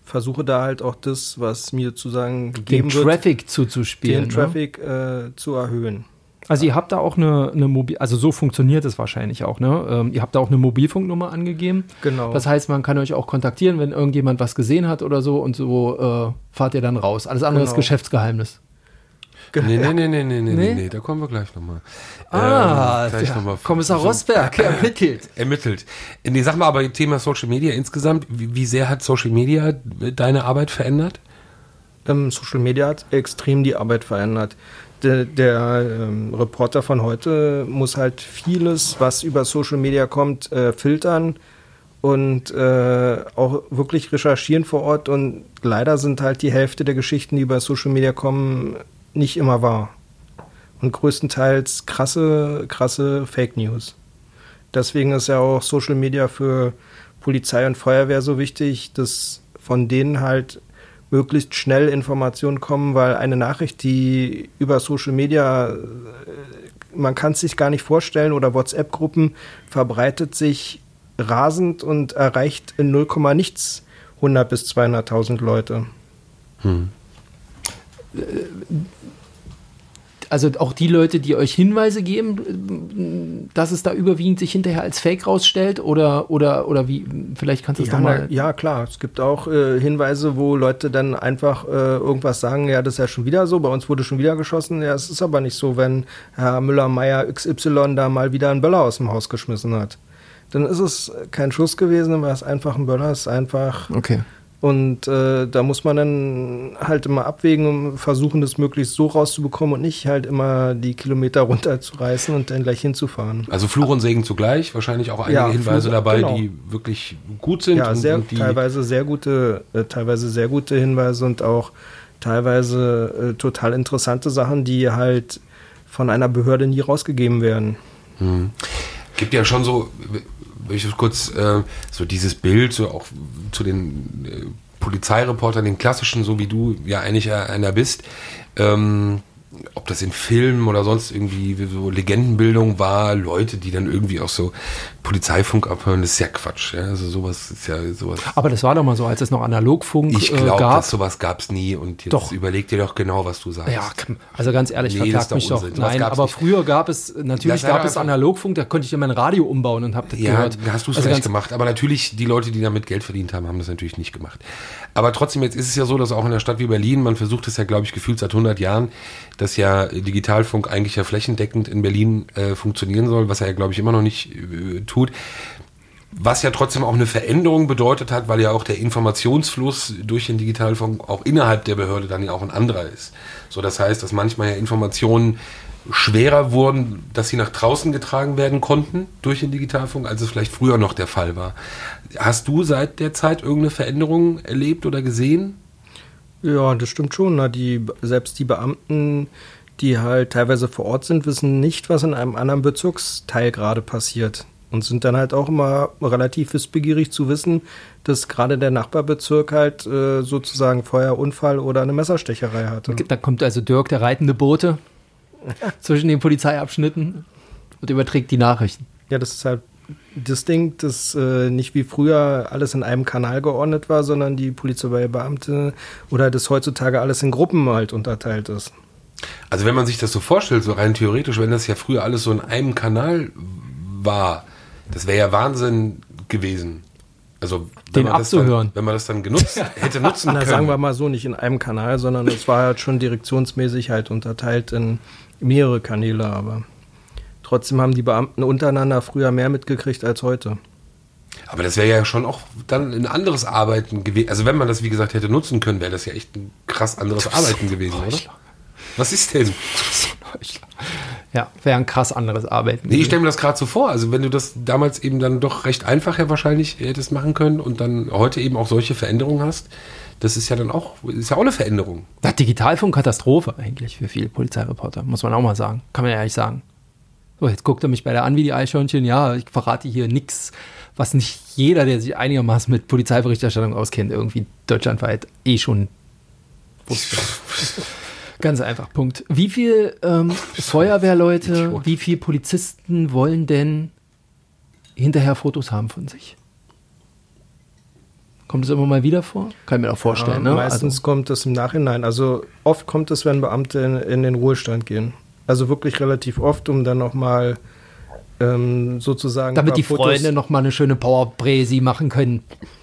versuche da halt auch das, was mir zu sagen Den gegeben wird, Traffic zuzuspielen. den ne? Traffic äh, zu erhöhen. Also ihr habt da auch eine, eine Mobil, also so funktioniert es wahrscheinlich auch, ne? Ähm, ihr habt da auch eine Mobilfunknummer angegeben. Genau. Das heißt, man kann euch auch kontaktieren, wenn irgendjemand was gesehen hat oder so und so äh, fahrt ihr dann raus. Alles andere ist Genau. Geschäftsgeheimnis. Nee, nee, nee, nee, nee, nee, Nee? nee, nee, da kommen wir gleich nochmal. Ah, gleich der noch mal- Kommissar so- Rosberg ermittelt. Ermittelt. Nee, sag mal aber Thema Social Media insgesamt, wie, wie sehr hat Social Media deine Arbeit verändert? Ähm, Social Media hat extrem die Arbeit verändert. Der, der ähm, Reporter von heute muss halt vieles, was über Social Media kommt, äh, filtern und äh, auch wirklich recherchieren vor Ort. Und leider sind halt die Hälfte der Geschichten, die über Social Media kommen, nicht immer wahr. Und größtenteils krasse, krasse Fake News. Deswegen ist ja auch Social Media für Polizei und Feuerwehr so wichtig, dass von denen halt möglichst schnell Informationen kommen, weil eine Nachricht, die über Social Media, äh, man kann es sich gar nicht vorstellen, oder WhatsApp-Gruppen verbreitet sich rasend und erreicht in 0, nichts 100 bis 200.000 Leute. Also auch die Leute, die euch Hinweise geben, dass es da überwiegend sich hinterher als Fake rausstellt oder oder oder wie? Vielleicht kannst du es Ja, mal. ja, klar. Es gibt auch äh, Hinweise, wo Leute dann einfach äh, irgendwas sagen, ja, das ist ja schon wieder so, bei uns wurde schon wieder geschossen. Ja, es ist aber nicht so, wenn Herr Müller-Meyer XY da mal wieder einen Böller aus dem Haus geschmissen hat. Dann ist es kein Schuss gewesen, war es einfach ein Böller, es ist einfach. Okay. Und äh, da muss man dann halt immer abwägen und versuchen, das möglichst so rauszubekommen und nicht halt immer die Kilometer runterzureißen und dann gleich hinzufahren. Also Fluch und Segen zugleich, wahrscheinlich auch einige Ja, Hinweise Fluch- dabei, genau. die wirklich gut sind Ja, und, sehr, und die teilweise sehr gute, äh, teilweise sehr gute Hinweise und auch teilweise äh, total interessante Sachen, die halt von einer Behörde nie rausgegeben werden. gibt ja schon so, ich kurz, äh, so dieses Bild, so auch zu den äh, Polizeireportern, den klassischen, so wie du ja eigentlich einer bist, ähm, ob das in Filmen oder sonst irgendwie so Legendenbildung war, Leute, die dann irgendwie auch so Polizeifunk abhören, das ist ja Quatsch. Ja? Also sowas ist ja sowas. Aber das war doch mal so, als es noch Analogfunk Ich äh, glaube, gab. dass sowas gab es nie und jetzt Doch. überleg dir doch genau, was du sagst. Ja, also ganz ehrlich, Nee, verklagt mich doch Nein, aber nicht. früher gab es, natürlich Das gab es Analogfunk, da konnte ich immer ein Radio umbauen und habe das Ja, gehört. da hast du es Also vielleicht ganz- gemacht. Aber natürlich, die Leute, die damit Geld verdient haben, haben das natürlich nicht gemacht. Aber trotzdem, jetzt ist es ja so, dass auch in einer Stadt wie Berlin, man versucht es ja, glaube ich, gefühlt seit 100 Jahren, dass ja Digitalfunk eigentlich ja flächendeckend in Berlin äh, funktionieren soll, was er ja, glaube ich, immer noch nicht äh, tut. Was ja trotzdem auch eine Veränderung bedeutet hat, weil ja auch der Informationsfluss durch den Digitalfunk auch innerhalb der Behörde dann ja auch ein anderer ist. So, das heißt, dass manchmal ja Informationen schwerer wurden, dass sie nach draußen getragen werden konnten durch den Digitalfunk, als es vielleicht früher noch der Fall war. Hast du seit der Zeit irgendeine Veränderung erlebt oder gesehen? Ja, das stimmt schon. Na, die, selbst die Beamten, die halt teilweise vor Ort sind, wissen nicht, was in einem anderen Bezirksteil gerade passiert. Und sind dann halt auch immer relativ wissbegierig zu wissen, dass gerade der Nachbarbezirk halt äh, sozusagen Feuerunfall oder eine Messerstecherei hatte. Da kommt also Dirk, der reitende Bote, zwischen den Polizeiabschnitten und überträgt die Nachrichten. Ja, das ist halt distinkt, dass äh, nicht wie früher alles in einem Kanal geordnet war, sondern die Polizeibeamte oder dass heutzutage alles in Gruppen halt unterteilt ist. Also wenn man sich das so vorstellt, so rein theoretisch, wenn das ja früher alles so in einem Kanal war, das wäre ja Wahnsinn gewesen. Also wenn Den man das dann, abzuhören. wenn man das dann genutzt hätte nutzen Na, können. sagen wir mal so, nicht in einem Kanal, sondern es war halt schon direktionsmäßig halt unterteilt in mehrere Kanäle, aber trotzdem haben die Beamten untereinander früher mehr mitgekriegt als heute. Aber das wäre ja schon auch dann ein anderes Arbeiten gewesen. Also wenn man das, wie gesagt, hätte nutzen können, wäre das ja echt ein krass anderes Arbeiten gewesen, oder? Was ist denn? Ja, wäre ein krass anderes Arbeiten. Nee, ich stelle mir das gerade so vor. Also wenn du das damals eben dann doch recht einfach ja wahrscheinlich hättest machen können und dann heute eben auch solche Veränderungen hast, das ist ja dann auch, ist ja auch eine Veränderung. Das Digitalfunk Katastrophe eigentlich für viele Polizeireporter, muss man auch mal sagen. Kann man ja ehrlich sagen. So, jetzt guckt er mich bei der an wie die Eichhörnchen. Ja, ich verrate hier nichts, was nicht jeder, der sich einigermaßen mit Polizeiberichterstattung auskennt, irgendwie deutschlandweit eh schon wusste. Ganz einfach, Punkt. Wie viel ähm, Feuerwehrleute, wie viel Polizisten wollen denn hinterher Fotos haben von sich? Kommt es immer mal wieder vor? Kann ich mir doch vorstellen, Ja, ne? Meistens Also, kommt es im Nachhinein. Also oft kommt es, wenn Beamte in, in den Ruhestand gehen. Also wirklich relativ oft, um dann nochmal ähm, sozusagen. damit die Fotos- Freunde noch mal eine schöne Powerpräsi machen können.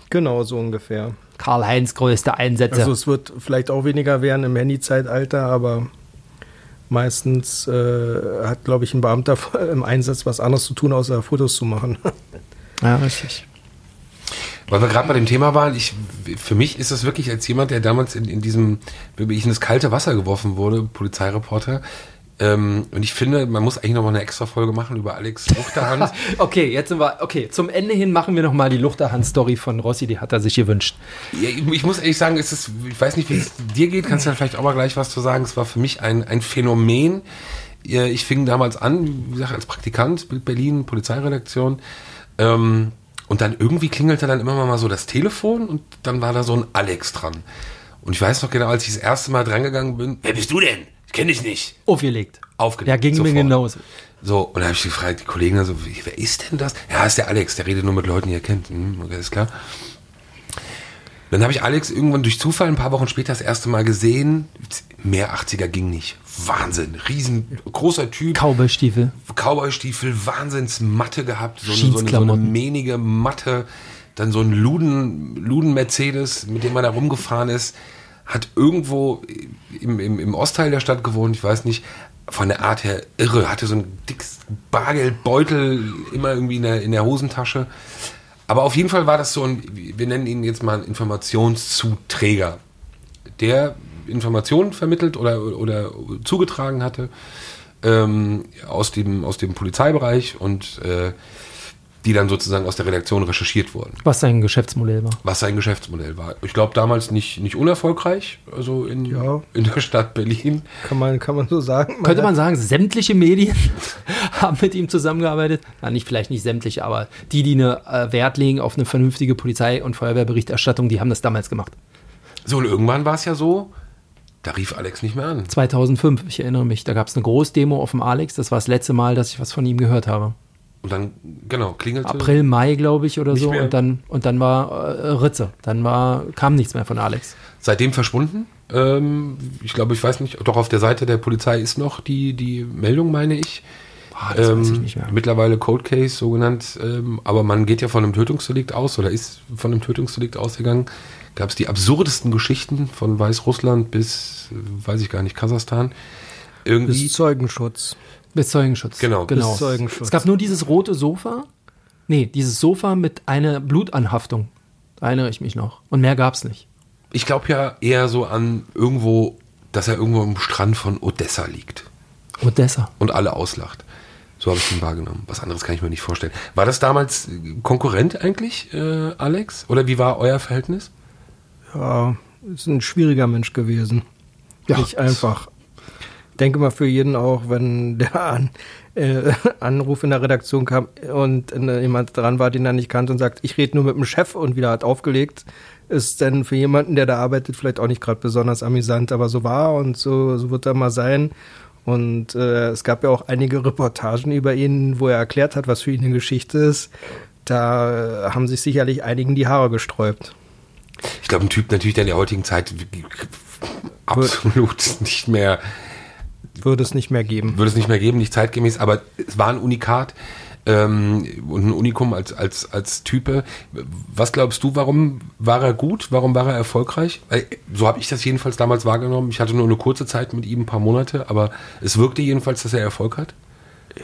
Genau, so ungefähr. Karl-Heinz größte Einsätze. Also es wird vielleicht auch weniger werden im Handy-Zeitalter, aber meistens äh, hat, glaube ich, ein Beamter im Einsatz was anderes zu tun, außer Fotos zu machen. ja, richtig. Weil wir gerade bei dem Thema waren, ich, für mich ist das wirklich als jemand, der damals in, in diesem, wirklich in das kalte Wasser geworfen wurde, Polizeireporter, ähm, und ich finde, man muss eigentlich noch mal eine extra Folge machen über Alex Luchterhand. Okay, jetzt sind wir, okay, zum Ende hin machen wir noch mal die Luchterhand-Story von Rossi, die hat er sich gewünscht. Ja, ich muss ehrlich sagen, es ist, ich weiß nicht, wie es dir geht, kannst du dann vielleicht auch mal gleich was zu sagen. Es war für mich ein, ein Phänomen. Ich fing damals an, wie gesagt, als Praktikant, Bild Berlin, Polizeiredaktion. Ähm, und dann irgendwie klingelte dann immer mal so das Telefon und dann war da so ein Alex dran. Und ich weiß noch genau, als ich das erste Mal drangegangen bin, wer bist du denn? Ich kenne dich nicht. Aufgelegt. Aufgelegt. Ja, ging mir genauso. So, und dann habe ich gefragt, die Kollegen dann so, wie, wer ist denn das? Ja, ist der Alex, der redet nur mit Leuten, die er kennt. Hm, okay, ist klar. Dann habe ich Alex irgendwann durch Zufall ein paar Wochen später das erste Mal gesehen. Mehr 80er ging nicht. Wahnsinn. Riesen, großer Typ. Cowboystiefel. Cowboystiefel, Wahnsinnsmatte gehabt. So eine, so, eine, so eine mähnige Matte. Dann so ein Luden, Luden-Mercedes, mit dem man da rumgefahren ist. Hat irgendwo im, im, im Ostteil der Stadt gewohnt, ich weiß nicht. Von der Art her irre. Hatte so ein dickes Bargeldbeutel immer irgendwie in der, in der Hosentasche. Aber auf jeden Fall war das so ein, wir nennen ihn jetzt mal einen Informationszuträger, der Informationen vermittelt oder, oder zugetragen hatte ähm, aus, dem, aus dem Polizeibereich und äh, die dann sozusagen aus der Redaktion recherchiert wurden, Was sein Geschäftsmodell war. was sein Geschäftsmodell war. Ich glaube damals nicht, nicht unerfolgreich, also in, Ja. in der Stadt Berlin. kann, man, kann man so sagen. Könnte hat- man sagen, sämtliche Medien haben mit ihm zusammengearbeitet? Na, nicht, vielleicht nicht sämtliche, aber die, die eine äh, Wert legen auf eine vernünftige Polizei- und Feuerwehrberichterstattung, die haben das damals gemacht. So, und irgendwann war es ja so, da rief Alex nicht mehr an. 2005, ich erinnere mich, da gab es eine Großdemo auf dem Alex. Das war das letzte Mal, dass ich was von ihm gehört habe. Und dann, genau, klingelte. April, Mai, glaube ich, oder so. mehr. Und dann, und dann war äh, Ritze. Dann war, kam nichts mehr von Alex. seitdem verschwunden. Ähm, ich glaube, ich weiß nicht, doch auf der Seite der Polizei ist noch die, die Meldung, meine ich. Ah, das weiß ich Ähm, nicht mehr. Mittlerweile Code Case, so genannt. Ähm, aber man geht ja von einem Tötungsdelikt aus oder ist von einem Tötungsdelikt ausgegangen. Gab es die absurdesten Geschichten von Weißrussland bis, äh, weiß ich gar nicht, Kasachstan. Irgendwie. Bis Zeugenschutz. Bis Zeugenschutz. Genau. genau. Bis Zeugenschutz. Es gab nur dieses rote Sofa. Nee, dieses Sofa mit einer Blutanhaftung. Da erinnere ich mich noch. Und mehr gab es nicht. Ich glaube ja eher so an irgendwo, dass er irgendwo am Strand von Odessa liegt Odessa. und alle auslacht. So habe ich ihn wahrgenommen. Was anderes kann ich mir nicht vorstellen. War das damals äh, Konkurrent eigentlich, äh, Alex? Oder wie war euer Verhältnis? Ja, ist ein schwieriger Mensch gewesen. Ja. Nicht einfach. Denke mal für jeden auch, wenn der An äh, Anruf in der Redaktion kam und äh, jemand dran war, den er nicht kannte und sagt, ich rede nur mit dem Chef und wieder hat aufgelegt, ist dann für jemanden, der da arbeitet, vielleicht auch nicht gerade besonders amüsant, aber so war und so, so wird er mal sein. Und äh, es gab ja auch einige Reportagen über ihn, wo er erklärt hat, was für ihn eine Geschichte ist. Da äh, haben sich sicherlich einigen die Haare gesträubt. Ich glaube, ein Typ natürlich, der in der heutigen Zeit absolut nicht mehr Würde es nicht mehr geben. würde es nicht mehr geben, nicht zeitgemäß, aber es war ein Unikat ähm, und ein Unikum als, als, als Type. Was glaubst du, warum war er gut? Warum war er erfolgreich? So habe ich das jedenfalls damals wahrgenommen. Ich hatte nur eine kurze Zeit mit ihm, ein paar Monate, aber es wirkte jedenfalls, dass er Erfolg hat.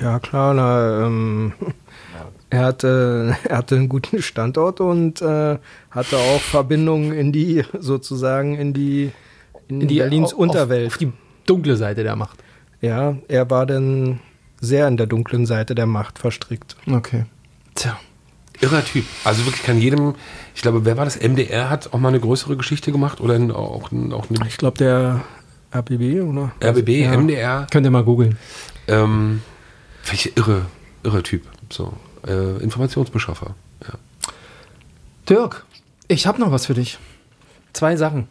Ja, klar, na, ähm, er, hatte, er hatte einen guten Standort und äh, hatte auch Verbindungen in die, sozusagen, in die, in die Berlins auf, Unterwelt. Auf die dunkle Seite der Macht. Ja, er war dann sehr in der dunklen Seite der Macht verstrickt. Okay. Tja. Irrer Typ. Also wirklich kann jedem, ich glaube, wer war das? MDR hat auch mal eine größere Geschichte gemacht oder auch, auch eine Ich glaube, der RBB, oder? RBB, Ja. MDR. Könnt ihr mal googeln. Ähm, welche irre, irre Typ. So, äh, Informationsbeschaffer. Ja. Dirk, ich habe noch was für dich. Zwei Sachen.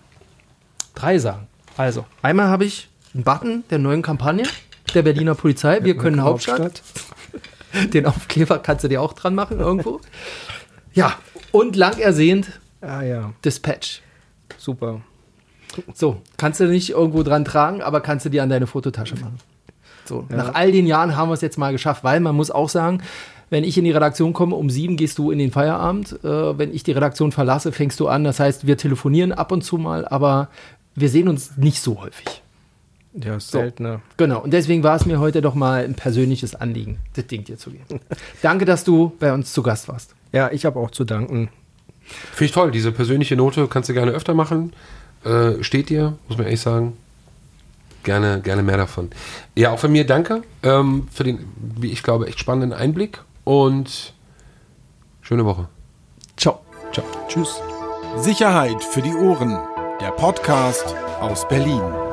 Drei Sachen. Also, einmal habe ich einen Button der neuen Kampagne der Berliner Polizei. Wir können Hauptstadt. Den Aufkleber kannst du dir auch dran machen irgendwo. Ja, und lang ersehnt Ah ja, Dispatch. super. So, kannst du nicht irgendwo dran tragen, aber kannst du dir an deine Fototasche machen. So, nach all den Jahren haben wir es jetzt mal geschafft, weil man muss auch sagen, wenn ich in die Redaktion komme, um sieben gehst du in den Feierabend. Äh, wenn ich die Redaktion verlasse, fängst du an. Das heißt, wir telefonieren ab und zu mal, aber wir sehen uns nicht so häufig. Ja, ist So. seltener. Genau, und deswegen war es mir heute doch mal ein persönliches Anliegen, das Ding dir zu geben. Danke, dass du bei uns zu Gast warst. Ja, ich habe auch zu danken. Finde ich toll. Diese persönliche Note kannst du gerne öfter machen. Äh, steht dir, muss man ehrlich sagen. Gerne, gerne mehr davon. Ja, auch von mir danke ähm, für den, wie ich glaube, echt spannenden Einblick und schöne Woche. Ciao. Ciao. Tschüss. Sicherheit für die Ohren. Der Podcast aus Berlin.